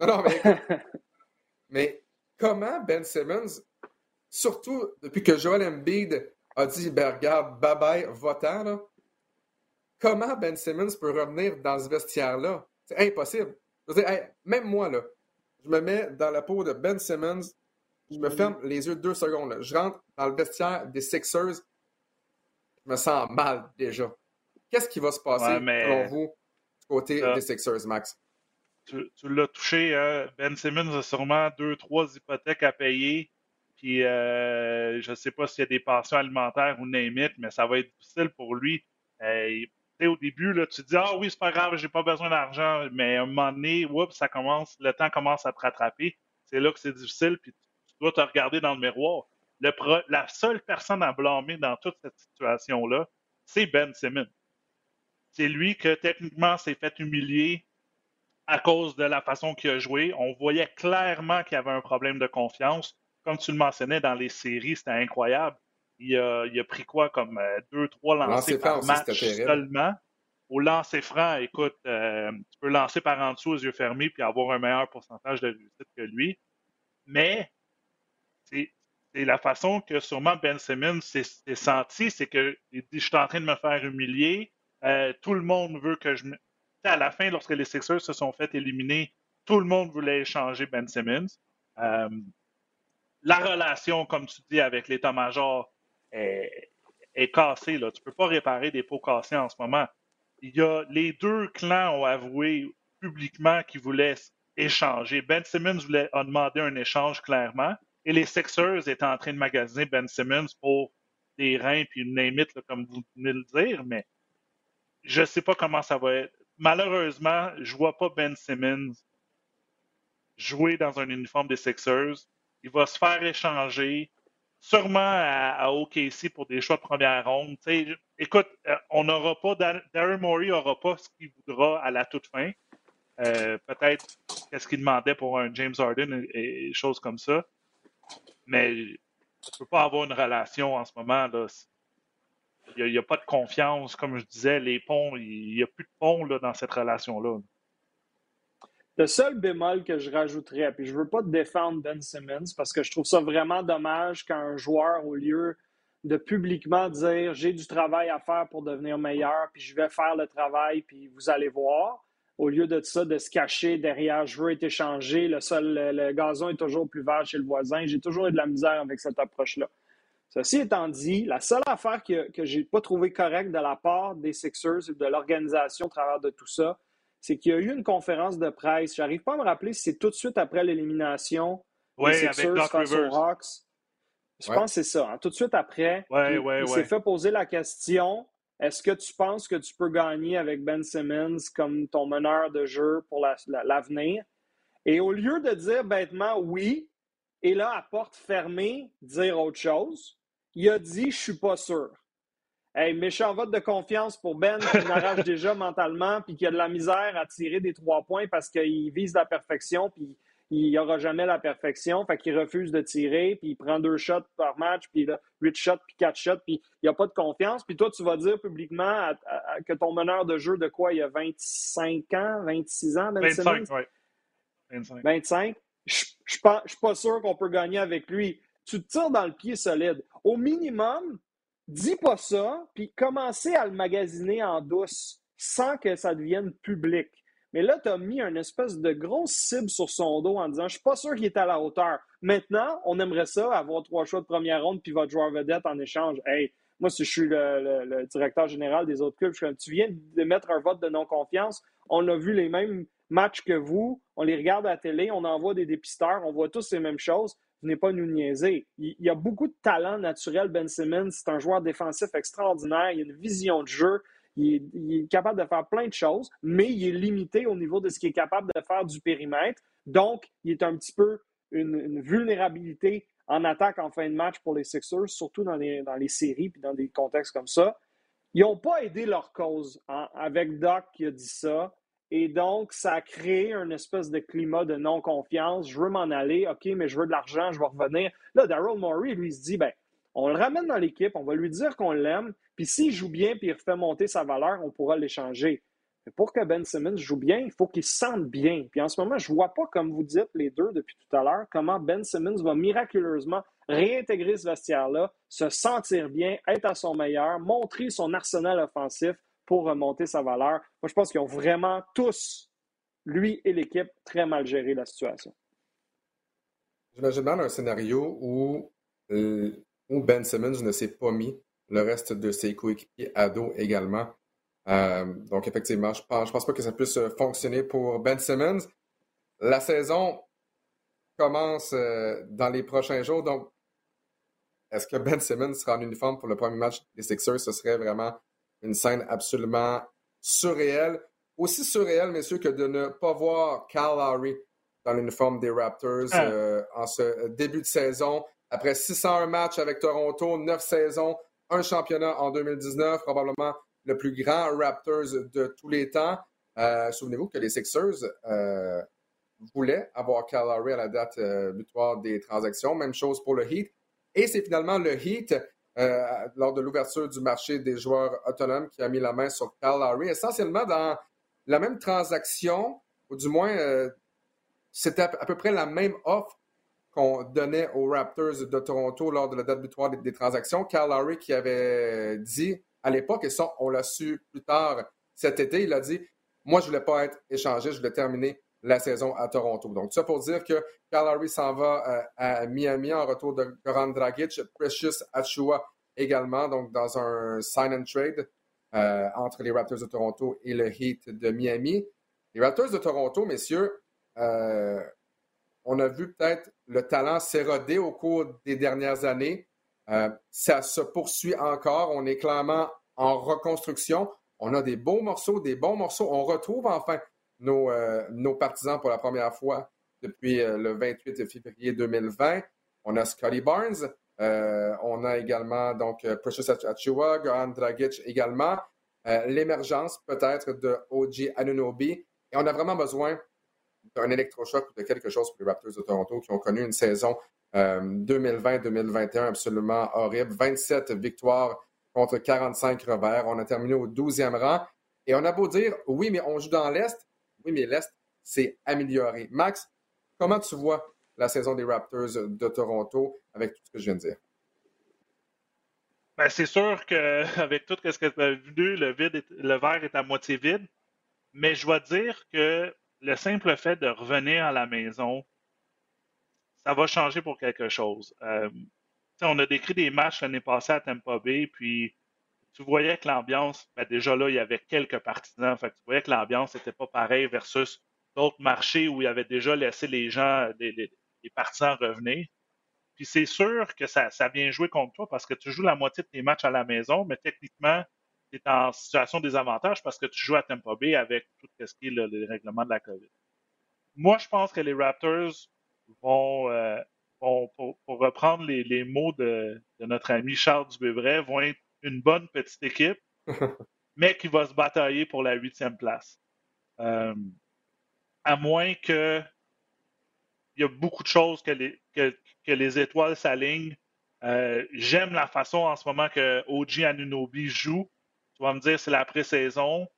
Non, non, mais, mais comment Ben Simmons, surtout depuis que Joel Embiid a dit, ben regarde, bye-bye, votant, là, comment Ben Simmons peut revenir dans ce vestiaire-là? C'est impossible. Je veux dire, même moi, là, je me mets dans la peau de Ben Simmons je me ferme les yeux deux secondes. Je rentre dans le vestiaire des Sixers. Je me sens mal déjà. Qu'est-ce qui va se passer, selon vous, du côté des Sixers, Max? Tu, l'as touché. Hein? Ben Simmons a sûrement deux, trois hypothèques à payer. Puis euh, je ne sais pas s'il y a des pensions alimentaires ou name mais ça va être difficile pour lui. Euh, au début, là, tu te dis Ah oui, c'est pas grave, j'ai pas besoin d'argent, mais à un moment donné, ça commence, le temps commence à te rattraper. C'est là que c'est difficile, puis dois te regarder dans le miroir. la seule personne à blâmer dans toute cette situation-là, c'est Ben Simmons. C'est lui que techniquement s'est fait humilier à cause de la façon qu'il a joué. On voyait clairement qu'il y avait un problème de confiance. Comme tu le mentionnais dans les séries, c'était incroyable. Il a, pris quoi comme euh, deux, trois lancers par match seulement. Au lancer franc, écoute, euh, tu peux lancer par en dessous aux yeux fermés puis avoir un meilleur pourcentage de réussite que lui. Mais c'est la façon que sûrement Ben Simmons s'est senti, c'est que je suis en train de me faire humilier. Euh, tout le monde veut que je me. À la fin, lorsque les Sixers se sont fait éliminer, tout le monde voulait échanger Ben Simmons. Euh, la relation, comme tu dis, avec l'état-major est, cassée. Là. Tu ne peux pas réparer des pots cassés en ce moment. Il y a, les deux clans ont avoué publiquement qu'ils voulaient échanger. Ben Simmons voulait, a demandé un échange clairement. Et les Sixers étaient en train de magasiner Ben Simmons pour des reins puis une limite, comme vous venez de le dire, mais je ne sais pas comment ça va être. Malheureusement, je ne vois pas Ben Simmons jouer dans un uniforme des Sixers. Il va se faire échanger, sûrement à, OKC pour des choix de première ronde. écoute, euh, on n'aura pas, Darren Morey n'aura pas ce qu'il voudra à la toute fin. Euh, peut-être qu'est-ce qu'il demandait pour un James Harden et, et choses comme ça. Mais tu ne peux pas avoir une relation en ce moment. Là. Il n'y a, pas de confiance, comme je disais, les ponts, il n'y a plus de ponts là, dans cette relation-là. Le seul bémol que je rajouterais, puis je ne veux pas défendre Ben Simmons parce que je trouve ça vraiment dommage qu'un joueur, au lieu de publiquement dire j'ai du travail à faire pour devenir meilleur, puis je vais faire le travail, puis vous allez voir, au lieu de ça, de se cacher derrière je veux être échangé, le, sol, le, gazon est toujours plus vert chez le voisin. J'ai toujours eu de la misère avec cette approche-là. Ceci étant dit, la seule affaire que, que je n'ai pas trouvé correcte de la part des Sixers et de l'organisation au travers de tout ça, c'est qu'il y a eu une conférence de presse. Je n'arrive pas à me rappeler si c'est tout de suite après l'élimination les Sixers face aux Hawks. Je pense que c'est ça. Hein. Tout de suite après, il, s'est fait poser la question est-ce que tu penses que tu peux gagner avec Ben Simmons comme ton meneur de jeu pour l'avenir? et au lieu de dire bêtement oui, et là, à porte fermée, dire autre chose, il a dit Je suis pas sûr. Hey, méchant vote de confiance pour Ben qui n'arrache déjà mentalement puis qui a de la misère à tirer des trois points parce qu'il vise la perfection puis il n'y aura jamais la perfection. Fait qu'il refuse de tirer puis il prend deux shots par match puis là, huit shots puis quatre shots puis il n'y a pas de confiance. Puis toi, tu vas dire publiquement que ton meneur de jeu de quoi il y a 25 ans, 26 ans, Ben 25, oui. 25. 25. Je ne suis pas sûr qu'on peut gagner avec lui. Tu te tires dans le pied solide. Au minimum, dis pas ça, puis commencez à le magasiner en douce sans que ça devienne public. Mais là, tu as mis une espèce de grosse cible sur son dos en disant Je suis pas sûr qu'il est à la hauteur. Maintenant, on aimerait ça, avoir trois choix de première ronde puis votre joueur vedette en échange. Hey, moi, si je suis le, directeur général des autres clubs, je tu viens de mettre un vote de non-confiance. On a vu les mêmes matchs que vous, on les regarde à la télé, on envoie des dépisteurs, on voit tous les mêmes choses venez pas nous niaiser. Il, y a beaucoup de talent naturel, Ben Simmons. C'est un joueur défensif extraordinaire. Il a une vision de jeu. Il est, capable de faire plein de choses, mais il est limité au niveau de ce qu'il est capable de faire du périmètre. Donc, il est un petit peu une, vulnérabilité en attaque en fin de match pour les Sixers, surtout dans les, dans les séries et dans des contextes comme ça. Ils n'ont pas aidé leur cause hein, avec Doc qui a dit ça. Et donc, ça a créé un espèce de climat de non-confiance. Je veux m'en aller, OK, mais je veux de l'argent, je vais revenir. Là, Daryl Morey, lui, se dit, ben, on le ramène dans l'équipe, on va lui dire qu'on l'aime, puis s'il joue bien, puis il refait monter sa valeur, on pourra l'échanger. Mais pour que Ben Simmons joue bien, il faut qu'il se sente bien. Puis en ce moment, je ne vois pas, comme vous dites les deux depuis tout à l'heure, comment Ben Simmons va miraculeusement réintégrer ce vestiaire-là, se sentir bien, être à son meilleur, montrer son arsenal offensif pour remonter sa valeur. Moi, je pense qu'ils ont vraiment tous, lui et l'équipe, très mal géré la situation. J'imagine dans un scénario où, euh, où Ben Simmons ne s'est pas mis le reste de ses coéquipiers à dos également. Euh, donc, effectivement, je ne pense, pense, pas que ça puisse fonctionner pour Ben Simmons. La saison commence euh, dans les prochains jours. Donc, est-ce que Ben Simmons sera en uniforme pour le premier match des Sixers? Ce serait vraiment une scène absolument surréelle. Aussi surréelle, messieurs, que de ne pas voir Cal Lowry dans l'uniforme des Raptors ah. euh, en ce début de saison. Après 601 matchs avec Toronto, 9 saisons, un championnat en 2019, probablement le plus grand Raptors de tous les temps. Euh, souvenez-vous que les Sixers euh, voulaient avoir Cal Lowry à la date butoir des transactions. Même chose pour le Heat. Et c'est finalement le Heat euh, lors de l'ouverture du marché des joueurs autonomes qui a mis la main sur Kyle Lowry, essentiellement dans la même transaction, ou du moins, euh, c'était à, peu près la même offre qu'on donnait aux Raptors de Toronto lors de la date butoir des, des transactions. Kyle Lowry qui avait dit à l'époque, et ça, on l'a su plus tard cet été, il a dit Moi, je ne voulais pas être échangé, je voulais terminer la saison à Toronto. Donc, ça pour dire que Carl s'en va euh, à Miami en retour de Goran Dragic, Precious Achua également, donc dans un sign and trade euh, entre les Raptors de Toronto et le Heat de Miami. Les Raptors de Toronto, messieurs, euh, on a vu peut-être le talent s'éroder au cours des dernières années. ça se poursuit encore. On est clairement en reconstruction. On a des beaux morceaux, des bons morceaux. On retrouve enfin euh, nos, partisans pour la première fois depuis euh, le 28 février 2020. On a Scotty Barnes. Euh, on a également donc Precious Achua, Goran Dragic également. L'émergence peut-être de OG Anunobi. Et on a vraiment besoin d'un électrochoc ou de quelque chose pour les Raptors de Toronto qui ont connu une saison 2020-2021 absolument horrible. 27 victoires contre 45 revers. On a terminé au 12e rang. Et on a beau dire, oui, mais on joue dans l'Est, oui, mais l'Est s'est amélioré. Max, comment tu vois la saison des Raptors de Toronto avec tout ce que je viens de dire? Ben, c'est sûr qu'avec tout ce que tu as vu, le, le verre est à moitié vide. Mais je dois dire que le simple fait de revenir à la maison, ça va changer pour quelque chose. Euh, on a décrit des matchs l'année passée à Tampa Bay, puis tu voyais que l'ambiance, ben déjà là, il y avait quelques partisans. Fait tu voyais que l'ambiance n'était pas pareille versus d'autres marchés où il avait déjà laissé les gens, les partisans revenir. Puis c'est sûr que ça, ça vient jouer contre toi parce que tu joues la moitié de tes matchs à la maison, mais techniquement, tu es en situation désavantage parce que tu joues à Tampa Bay avec tout ce qui est le, les règlements de la COVID. Moi, je pense que les Raptors vont, euh, vont pour, reprendre les, les mots de, de, notre ami Charles Dubévray, vont être une bonne petite équipe, mais qui va se batailler pour la huitième place. Euh, à moins que il y a beaucoup de choses que les, que, que les étoiles s'alignent. Euh, j'aime la façon en ce moment que OG Anunobi joue. Tu vas me dire, c'est la pré-saison.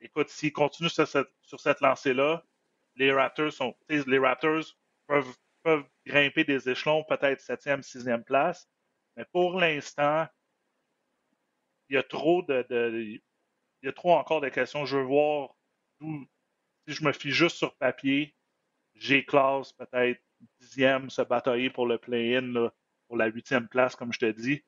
Écoute, s'il continue sur cette, sur cette lancée-là, les Raptors sont, les Raptors peuvent, peuvent grimper des échelons, peut-être septième, sixième place. Mais pour l'instant, il y a trop de, de, il y a trop encore de questions. Je veux voir d'où, si je me fie juste sur papier, j'ai classe peut-être dixième, se batailler pour le play-in, pour la huitième place, comme je te dis.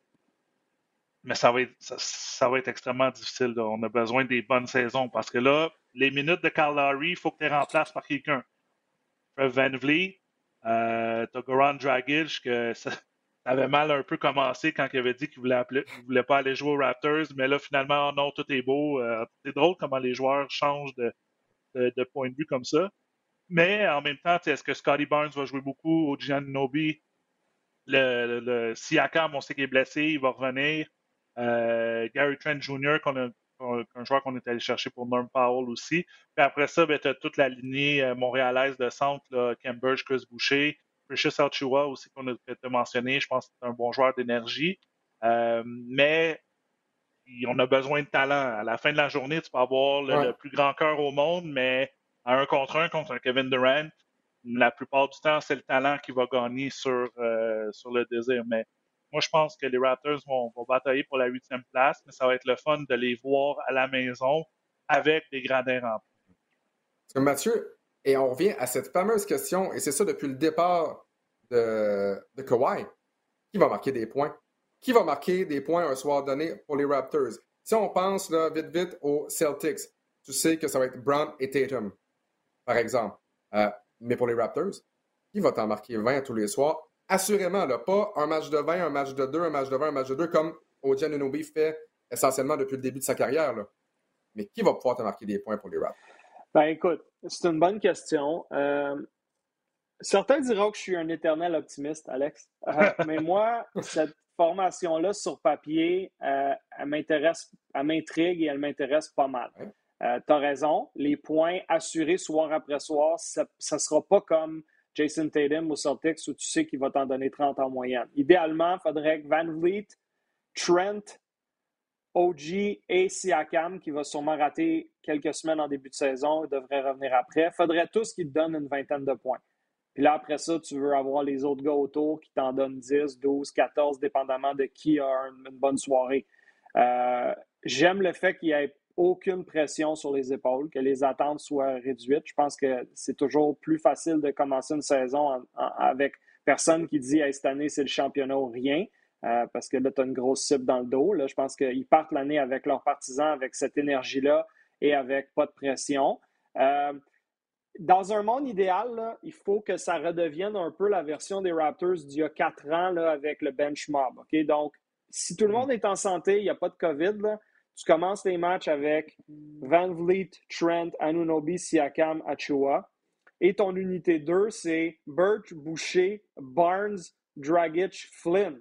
Mais ça va être, ça, va être extrêmement difficile. On a besoin des bonnes saisons parce que là, les minutes de Carl Lowry, il faut que tu les remplaces par quelqu'un. Van Vliet, euh, t'as Goran Dragic, que avait mal un peu commencé quand il avait dit qu'il voulait, voulait pas aller jouer aux Raptors, mais là, finalement, non, tout est beau. Euh, c'est drôle comment les joueurs changent de, point de vue comme ça. Mais en même temps, est-ce que Scotty Barnes va jouer beaucoup au Giannobi? Le, le, on sait qu'il est blessé, il va revenir. Euh, Gary Trent Jr., qu'on a, un joueur qu'on est allé chercher pour Norm Powell aussi. Puis après ça, ben, tu as toute la lignée euh, montréalaise de centre, Cambridge, Chris Boucher, Precious Alchua aussi qu'on a, mentionné. Je pense que c'est un bon joueur d'énergie. Euh, mais on a besoin de talent. À la fin de la journée, tu peux avoir le plus grand cœur au monde, mais à un contre un contre un Kevin Durant, la plupart du temps, c'est le talent qui va gagner sur, euh, sur le désir. Mais moi, je pense que les Raptors vont, batailler pour la huitième place, mais ça va être le fun de les voir à la maison avec des gradins remplis. Mathieu, et on revient à cette fameuse question, et c'est ça depuis le départ de, Kawhi. Qui va marquer des points? Qui va marquer des points un soir donné pour les Raptors? Si on pense vite, vite aux Celtics, tu sais que ça va être Brown et Tatum par exemple. Euh, mais pour les Raptors, qui va t'en marquer 20 tous les soirs? Assurément, pas un match de 20, un match de 2, un match de 20, un match de 2, comme Oji Anunobi fait essentiellement depuis le début de sa carrière. Mais qui va pouvoir te marquer des points pour les Raptors? Ben écoute, c'est une bonne question. Euh, certains diront que je suis un éternel optimiste, Alex. Euh, mais moi, cette formation-là sur papier, elle m'intéresse, elle m'intrigue et elle m'intéresse pas mal. Euh, tu as raison, les points assurés soir après soir, ça ne sera pas comme Jason Tatum ou Celtics où tu sais qu'il va t'en donner 30 en moyenne. Idéalement, il faudrait que Van Vliet, Trent, OG et Siakam, qui va sûrement rater quelques semaines en début de saison, devrait revenir après, faudrait tous qu'ils te donnent une vingtaine de points. Puis là, après ça, tu veux avoir les autres gars autour qui t'en donnent 10, 12, 14, dépendamment de qui a une, bonne soirée. Euh, j'aime le fait qu'il y ait aucune pression sur les épaules, que les attentes soient réduites. Je pense que c'est toujours plus facile de commencer une saison avec personne qui dit cette année, c'est le championnat ou rien. Euh, parce que là, tu as une grosse cible dans le dos. Là. Je pense qu'ils partent l'année avec leurs partisans, avec cette énergie-là et avec pas de pression. Euh, dans un monde idéal, il faut que ça redevienne un peu la version des Raptors d'il y a quatre ans là, avec le bench mob. Donc, si tout le monde est en santé, il n'y a pas de COVID, là, tu commences les matchs avec Van Vliet, Trent, Anunobi, Siakam, Achua. Et ton unité 2, c'est Birch, Boucher, Barnes, Dragic, Flynn.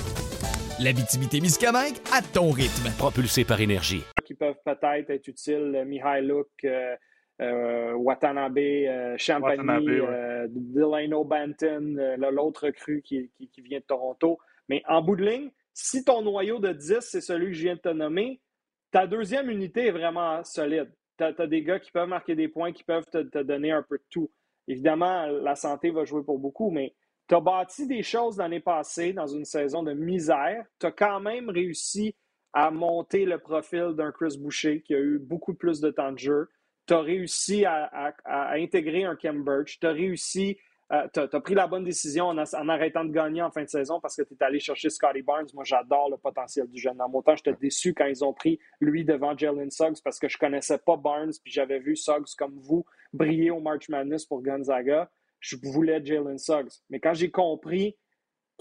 L'habitabilité-Miscamingue à ton rythme. Propulsé par énergie. Qui peuvent peut-être être utiles, Mihailuk, euh, euh, Watanabe, euh, Champagny, euh, Delano Banton, l'autre cru qui, qui, vient de Toronto. Mais en bout de ligne, si ton noyau de 10, c'est celui que je viens de te nommer, ta deuxième unité est vraiment solide. Tu as, des gars qui peuvent marquer des points, qui peuvent te, donner un peu de tout. Évidemment, la santé va jouer pour beaucoup, mais Tu as bâti des choses l'année passée dans une saison de misère. Tu as quand même réussi à monter le profil d'un Chris Boucher qui a eu beaucoup plus de temps de jeu. Tu as réussi à, intégrer un Kem Birch. Tu as réussi, euh, tu as, pris la bonne décision en, arrêtant de gagner en fin de saison parce que tu es allé chercher Scotty Barnes. Moi, j'adore le potentiel du jeune. En mon temps, j'étais déçu quand ils ont pris lui devant Jalen Suggs parce que je connaissais pas Barnes puis j'avais vu Suggs comme vous briller au March Madness pour Gonzaga. Je voulais Jalen Suggs. Mais quand j'ai compris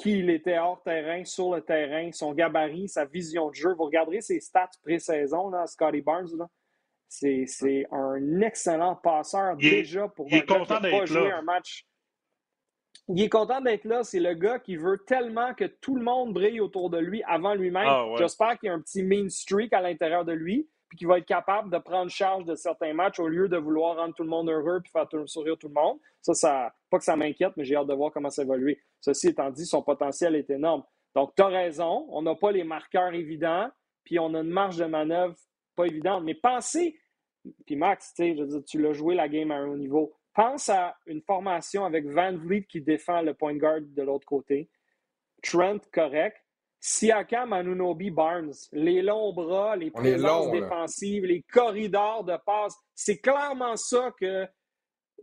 qu'il était hors terrain, sur le terrain, son gabarit, sa vision de jeu. Vous regarderez ses stats pré-saison, Scotty Barnes, c'est un excellent passeur déjà pour il est content d'être jouer un match. Il est content d'être là. C'est le gars qui veut tellement que tout le monde brille autour de lui avant lui-même. Ah, J'espère qu'il y a un petit mean streak à l'intérieur de lui puis qu'il va être capable de prendre charge de certains matchs au lieu de vouloir rendre tout le monde heureux puis faire sourire tout le monde. Ça, ça pas que ça m'inquiète, mais j'ai hâte de voir comment ça va évoluer. Ceci étant dit, son potentiel est énorme. Donc, tu as raison, on n'a pas les marqueurs évidents, puis on a une marge de manœuvre pas évidente. Mais pensez, puis Max, tu l'as joué la game à un haut niveau. Pense à une formation avec Van Vliet qui défend le point guard de l'autre côté, Trent correct, Siakam, Anunobi, Barnes, les longs bras, les présences défensives, les corridors de passe, c'est clairement ça que,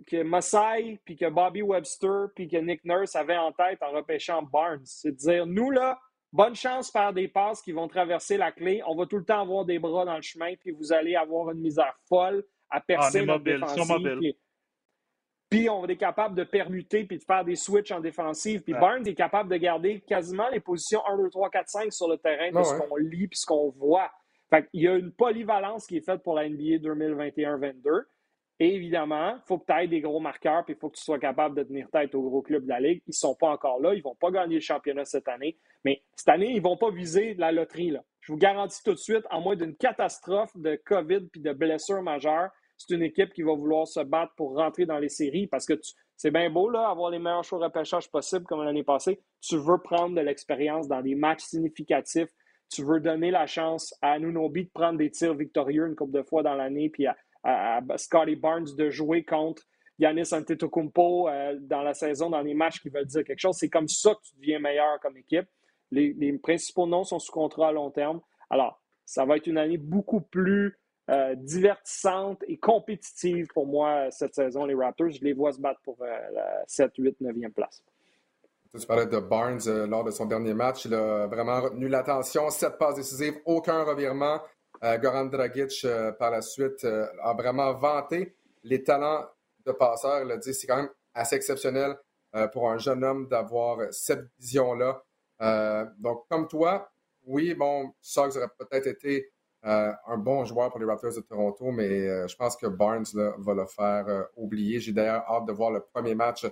que Masai, puis que Bobby Webster, puis que Nick Nurse avaient en tête en repêchant Barnes. C'est de dire, nous, là, bonne chance de faire des passes qui vont traverser la clé. On va tout le temps avoir des bras dans le chemin, puis vous allez avoir une misère folle à percer notre défensive. Puis on est capable de permuter puis de faire des switches en défensive. Puis Barnes est capable de garder quasiment les positions 1, 2, 3, 4, 5 sur le terrain de ah ce qu'on lit puis ce qu'on voit. Fait il y a une polyvalence qui est faite pour la NBA 2021-22. Et évidemment, il faut que tu aies des gros marqueurs, puis il faut que tu sois capable de tenir tête aux gros clubs de la Ligue. Ils ne sont pas encore là, ils ne vont pas gagner le championnat cette année. Mais cette année, ils ne vont pas viser la loterie. Là. Je vous garantis tout de suite, en moins d'une catastrophe de COVID puis de blessures majeures, c'est une équipe qui va vouloir se battre pour rentrer dans les séries parce que c'est bien beau, là, avoir les meilleurs choix de repêchage possibles comme l'année passée. Tu veux prendre de l'expérience dans des matchs significatifs. Tu veux donner la chance à Nunobi de prendre des tirs victorieux une couple de fois dans l'année, puis à, Scotty Barnes de jouer contre Yanis Antetokounmpo euh, dans la saison, dans les matchs qui veulent dire quelque chose. C'est comme ça que tu deviens meilleur comme équipe. Les, les principaux noms sont sous contrat à long terme. Alors, ça va être une année beaucoup plus euh, divertissante et compétitive pour moi cette saison, les Raptors. Je les vois se battre pour euh, la 7, 8, 9e place. Tu parlais de Barnes euh, lors de son dernier match. Il a vraiment retenu l'attention. Sept passes décisives, aucun revirement. Goran Dragic, par la suite, a vraiment vanté les talents de passeur. Il a dit c'est quand même assez exceptionnel pour un jeune homme d'avoir cette vision-là. donc, comme toi, oui, bon, Suggs aurait peut-être été euh, un bon joueur pour les Raptors de Toronto, mais euh, je pense que Barnes va le faire euh, oublier. J'ai d'ailleurs hâte de voir le premier match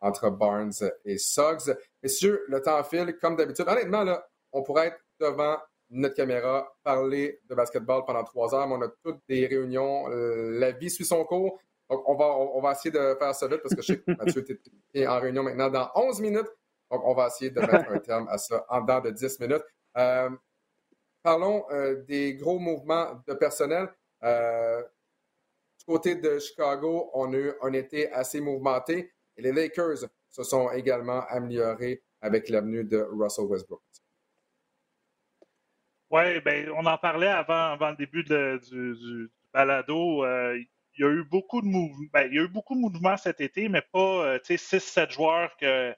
entre Barnes et Suggs. Messieurs, le temps file comme d'habitude. Honnêtement, là, on pourrait être devant notre caméra, parler de basketball pendant trois heures, mais on a toutes des réunions. la vie suit son cours. Donc, on va, on, va essayer de faire ça vite parce que je sais que Mathieu est en réunion maintenant dans 11 minutes. Donc, on va essayer de mettre un terme à ça en dedans de 10 minutes. Parlons euh, des gros mouvements de personnel. Euh, du côté de Chicago, on a eu un été assez mouvementé les Lakers se sont également améliorés avec l'avenue de Russell Westbrook. Oui, ben, on en parlait avant, avant le début du, balado. Euh, il y a eu beaucoup de mouvements. Il y a eu beaucoup de mouvements cet été, mais pas 6-7 joueurs que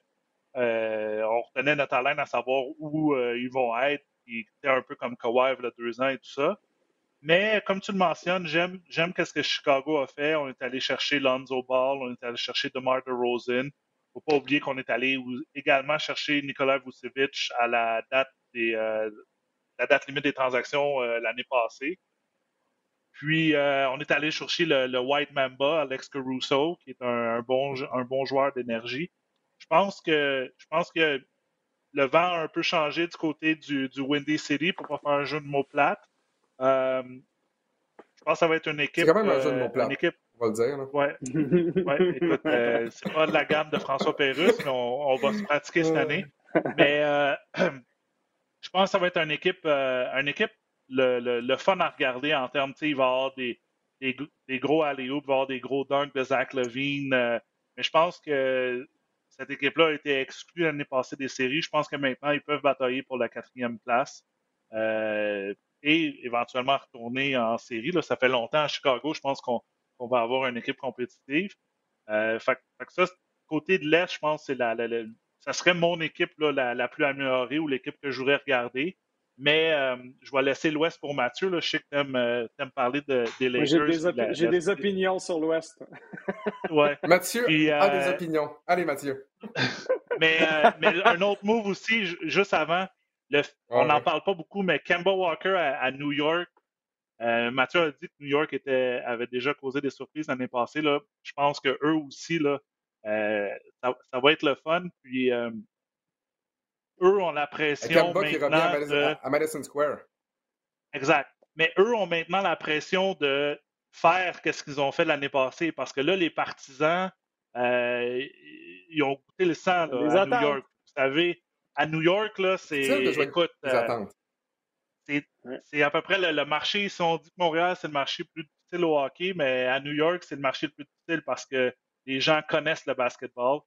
on retenait notre haleine à savoir où ils vont être qui était un peu comme Kawhi il y a deux ans et tout ça. Mais comme tu le mentionnes, j'aime, j'aime ce que Chicago a fait. On est allé chercher Lonzo Ball, on est allé chercher DeMar DeRozan. Faut pas oublier qu'on est allé également chercher Nicolas Vucevic à la date des euh, la date limite des transactions euh, l'année passée. Puis euh, on est allé chercher le, White Mamba, Alex Caruso, qui est un, un, bon un bon joueur d'énergie. Je pense que je pense que le vent a un peu changé du côté du, du Windy City pour pas faire un jeu de mots plate. Euh, je pense que ça va être une équipe. C'est quand même un jeu de mots plate. Une équipe, on va le dire. Ouais. ouais. Écoute, euh, c'est pas de la gamme de François Pérusse, mais on, va se pratiquer cette année. Mais euh, je pense que ça va être une équipe, une équipe le, le, fun à regarder en termes, il va y avoir des, des, des gros alley il va y avoir des gros dunks de Zach Levine. mais je pense que cette équipe-là a été exclue l'année passée des séries. Je pense que maintenant, ils peuvent batailler pour la quatrième place euh, et éventuellement retourner en série. Là, ça fait longtemps à Chicago, je pense qu'on va avoir une équipe compétitive. Euh, fait, que ça, côté de l'Est, je pense que ça serait mon équipe la, plus améliorée ou l'équipe que je voudrais regarder. Mais euh, je vais laisser l'Ouest pour Mathieu. Là. Je sais que tu aimes, euh, parler de, des Lakers. J'ai des, opinions sur l'Ouest. ouais. Mathieu a des euh, opinions. Allez, Mathieu. mais, mais, un autre move aussi, juste avant, on n'en parle pas beaucoup, mais Kemba Walker à, New York. Mathieu a dit que New York était, avait déjà causé des surprises l'année passée. Là. Je pense qu'eux aussi, là, ça, ça, va être le fun. Puis eux ont la pression maintenant à Madison Square. Exact. Mais eux ont maintenant la pression de faire ce qu'ils ont fait l'année passée parce que là, les partisans, euh, ils ont goûté le sang à New York. Vous savez, à New York, là, c'est. Écoute, euh, c'est à peu près le, marché. Si on dit que Montréal, c'est le marché le plus difficile au hockey, mais à New York, c'est le marché le plus difficile parce que les gens connaissent le basketball.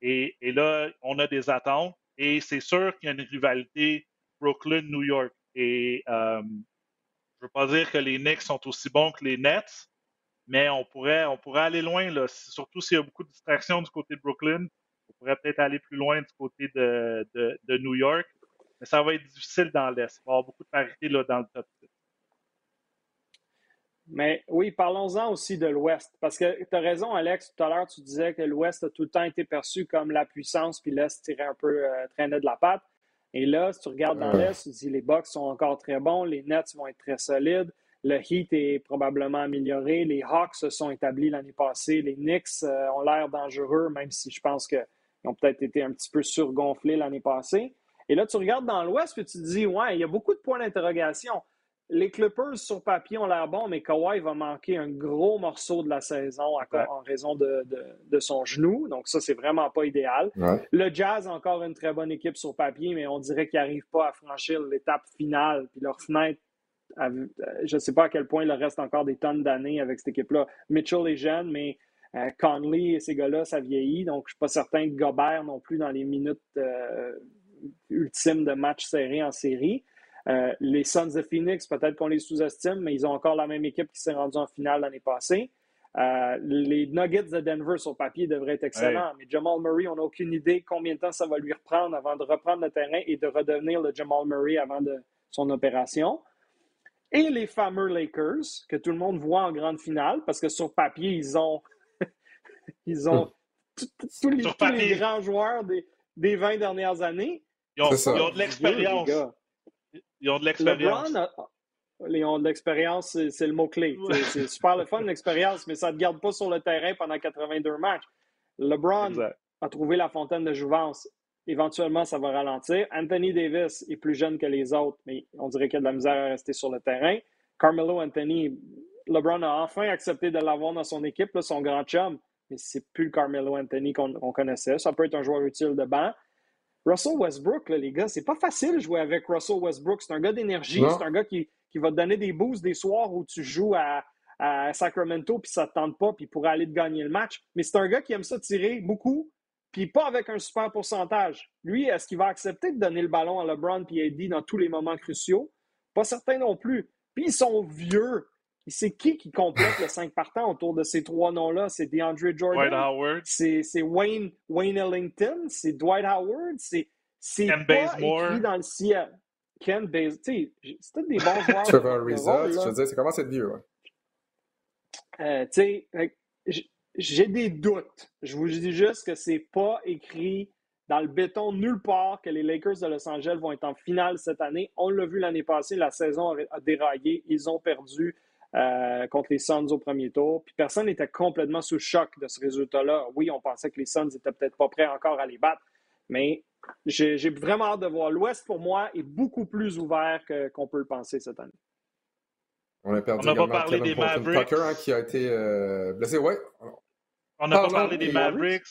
Et, et là, on a des attentes. Et c'est sûr qu'il y a une rivalité Brooklyn-New York. Et euh, je ne veux pas dire que les Knicks sont aussi bons que les Nets, mais on pourrait, on pourrait aller loin, là. surtout s'il y a beaucoup de distractions du côté de Brooklyn. On pourrait peut-être aller plus loin du côté de, de, New York. Mais ça va être difficile dans l'Est. Il va y avoir beaucoup de parité là, dans le top 6. Mais oui, parlons-en aussi de l'Ouest. Parce que tu as raison, Alex, tout à l'heure, tu disais que l'Ouest a tout le temps été perçu comme la puissance, puis l'Est tirait un peu, euh, traînait de la patte. Et là, si tu regardes dans l'Est, tu dis les Bucks sont encore très bons, les Nets vont être très solides, le Heat est probablement amélioré, les Hawks se sont établis l'année passée, les Knicks euh, ont l'air dangereux, même si je pense qu'ils ont peut-être été un petit peu surgonflés l'année passée. Et là, tu regardes dans l'Ouest, puis tu te dis, ouais, il y a beaucoup de points d'interrogation les Clippers, sur papier, ont l'air bons, mais Kawhi va manquer un gros morceau de la saison en raison de, son genou. Donc, ça, c'est vraiment pas idéal. Le Jazz, encore une très bonne équipe sur papier, mais on dirait qu'ils n'arrivent pas à franchir l'étape finale. Puis leur fenêtre, euh, je ne sais pas à quel point il leur reste encore des tonnes d'années avec cette équipe-là. Mitchell est jeune, mais euh, Conley et ces gars-là, ça vieillit. Donc, je ne suis pas certain que Gobert non plus dans les minutes euh, ultimes de match serré en série. Euh, les Suns de Phoenix, peut-être qu'on les sous-estime, mais ils ont encore la même équipe qui s'est rendue en finale l'année passée. Euh, les Nuggets de Denver sur papier devraient être excellents, mais Jamal Murray, on n'a aucune idée combien de temps ça va lui reprendre avant de reprendre le terrain et de redevenir le Jamal Murray avant de son opération. Et les fameux Lakers, que tout le monde voit en grande finale, parce que sur papier, ils ont, ils ont tous les, grands joueurs des, des 20 dernières années. Ils ont, ils ont de l'expérience. Ils ont de l'expérience. Ils ont de l'expérience, c'est le mot-clé. C'est super le fun, l'expérience, mais ça ne te garde pas sur le terrain pendant 82 matchs. LeBron a trouvé la fontaine de jouvence. Éventuellement, ça va ralentir. Anthony Davis est plus jeune que les autres, mais on dirait qu'il a de la misère à rester sur le terrain. Carmelo Anthony, LeBron a enfin accepté de l'avoir dans son équipe, son grand chum, mais c'est plus le Carmelo Anthony qu'on connaissait. Ça peut être un joueur utile de banc. Russell Westbrook, les gars, c'est pas facile de jouer avec Russell Westbrook. C'est un gars d'énergie, c'est un gars qui, va te donner des boosts des soirs où tu joues à, Sacramento puis ça te tente pas puis pourrait aller te gagner le match. Mais c'est un gars qui aime ça tirer beaucoup puis pas avec un super pourcentage. Lui, est-ce qu'il va accepter de donner le ballon à LeBron puis Eddie dans tous les moments cruciaux? Pas certain non plus. Puis ils sont vieux. C'est qui qui complète le 5 partants autour de ces trois noms-là? C'est DeAndre Jordan? Dwight Howard. C'est Wayne, Wayne Ellington? C'est Dwight Howard? C'est Ken pas écrit dans le ciel. Ken Bazemore. C'est tous des bons joueurs. Trevor Reza, je veux dire, c'est comment c'est vieux. Ouais. Euh, tu sais, j'ai des doutes. Je vous dis juste que c'est pas écrit dans le béton nulle part que les Lakers de Los Angeles vont être en finale cette année. On l'a vu l'année passée, la saison a déraillé. Ils ont perdu. Euh, contre les Suns au premier tour. Puis personne n'était complètement sous choc de ce résultat-là. Oui, on pensait que les Suns n'étaient peut-être pas prêts encore à les battre, mais j'ai vraiment hâte de voir. L'Ouest, pour moi, est beaucoup plus ouvert qu'on peut le penser cette année. On a perdu on pas parlé des Mavericks. Hein, qui a été euh, blessé. Ouais. On n'a pas parlé des, Mavericks,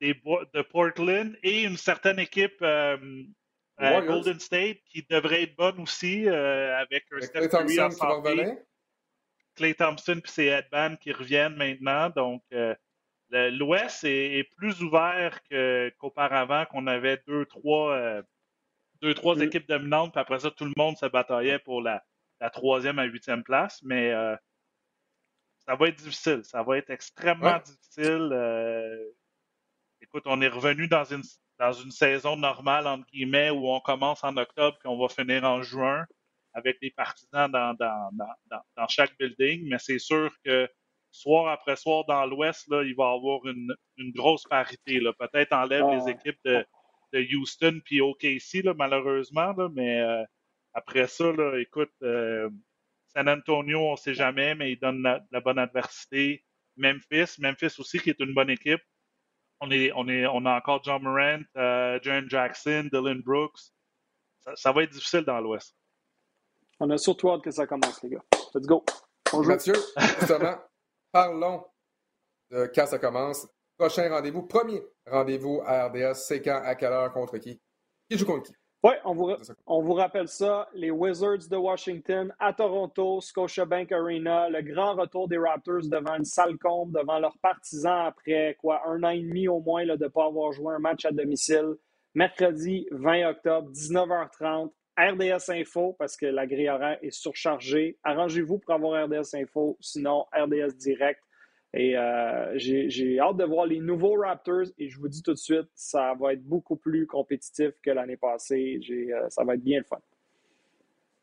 des de Portland et une certaine équipe euh, Golden State qui devrait être bonne aussi avec un Steph Curry en santé. Clay Thompson puis ses headbands qui reviennent maintenant. Donc, euh, l'Ouest est, plus ouvert qu'auparavant, qu'on avait deux, trois, deux, trois équipes dominantes, puis après ça, tout le monde se bataillait pour la, la troisième à huitième place. Mais ça va être difficile. Ça va être extrêmement difficile. écoute, on est revenu dans une, dans une saison normale, entre guillemets, où on commence en octobre et on va finir en juin avec des partisans dans, dans, dans, dans chaque building. Mais c'est sûr que soir après soir dans l'Ouest, il va y avoir une, une grosse parité. Peut-être enlève les ah. équipes de, de Houston puis OKC, là, malheureusement, là, mais euh, après ça, là, écoute, euh, San Antonio, on ne sait jamais, mais il donne la, bonne adversité. Memphis, Memphis aussi, qui est une bonne équipe. On, est, on, est, on a encore John Morant, euh, John Jackson, Dylan Brooks. Ça, va être difficile dans l'Ouest. On a surtout hâte que ça commence, les gars. Let's go. Bonjour. Mathieu, justement, parlons de quand ça commence. Prochain rendez-vous, premier rendez-vous à RDS, c'est quand, à quelle heure, contre qui? Qui joue contre qui? Oui, on vous, on vous rappelle ça. Les Wizards de Washington à Toronto, Scotiabank Arena, le grand retour des Raptors devant une salle comble, devant leurs partisans après quoi un an et demi au moins là, de ne pas avoir joué un match à domicile. Mercredi 20 octobre, 19h30, RDS Info, parce que la grille horaire est surchargée. Arrangez-vous pour avoir RDS Info, sinon RDS Direct. Et euh, j'ai hâte de voir les nouveaux Raptors et je vous dis tout de suite, ça va être beaucoup plus compétitif que l'année passée. Euh, ça va être bien le fun.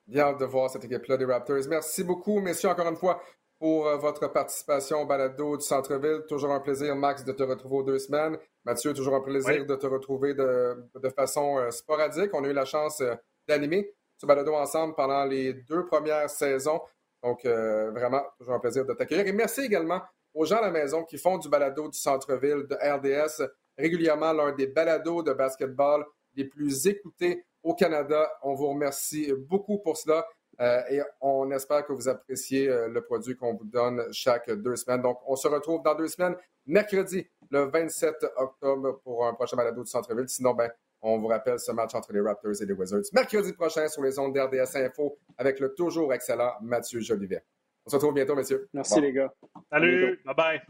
Bien hâte de voir cette équipe-là des Raptors. Merci beaucoup, messieurs, encore une fois, pour euh, votre participation au balado du centre-ville. Toujours un plaisir, Max, de te retrouver aux deux semaines. Mathieu, toujours un plaisir de te retrouver de, de, façon sporadique. On a eu la chance d'animer ce balado ensemble pendant les deux premières saisons. Donc, vraiment, toujours un plaisir de t'accueillir. Et merci également aux gens à la maison qui font du balado du centre-ville de RDS, régulièrement l'un des balados de basketball les plus écoutés au Canada. On vous remercie beaucoup pour cela euh, et on espère que vous appréciez euh, le produit qu'on vous donne chaque deux semaines. Donc, on se retrouve dans deux semaines, mercredi, le 27 octobre, pour un prochain balado du centre-ville. Sinon, ben, on vous rappelle ce match entre les Raptors et les Wizards mercredi prochain sur les ondes d'RDS Info avec le toujours excellent Mathieu Jolivet. On se retrouve bientôt, messieurs. Merci, les gars. Salut. Bye bye.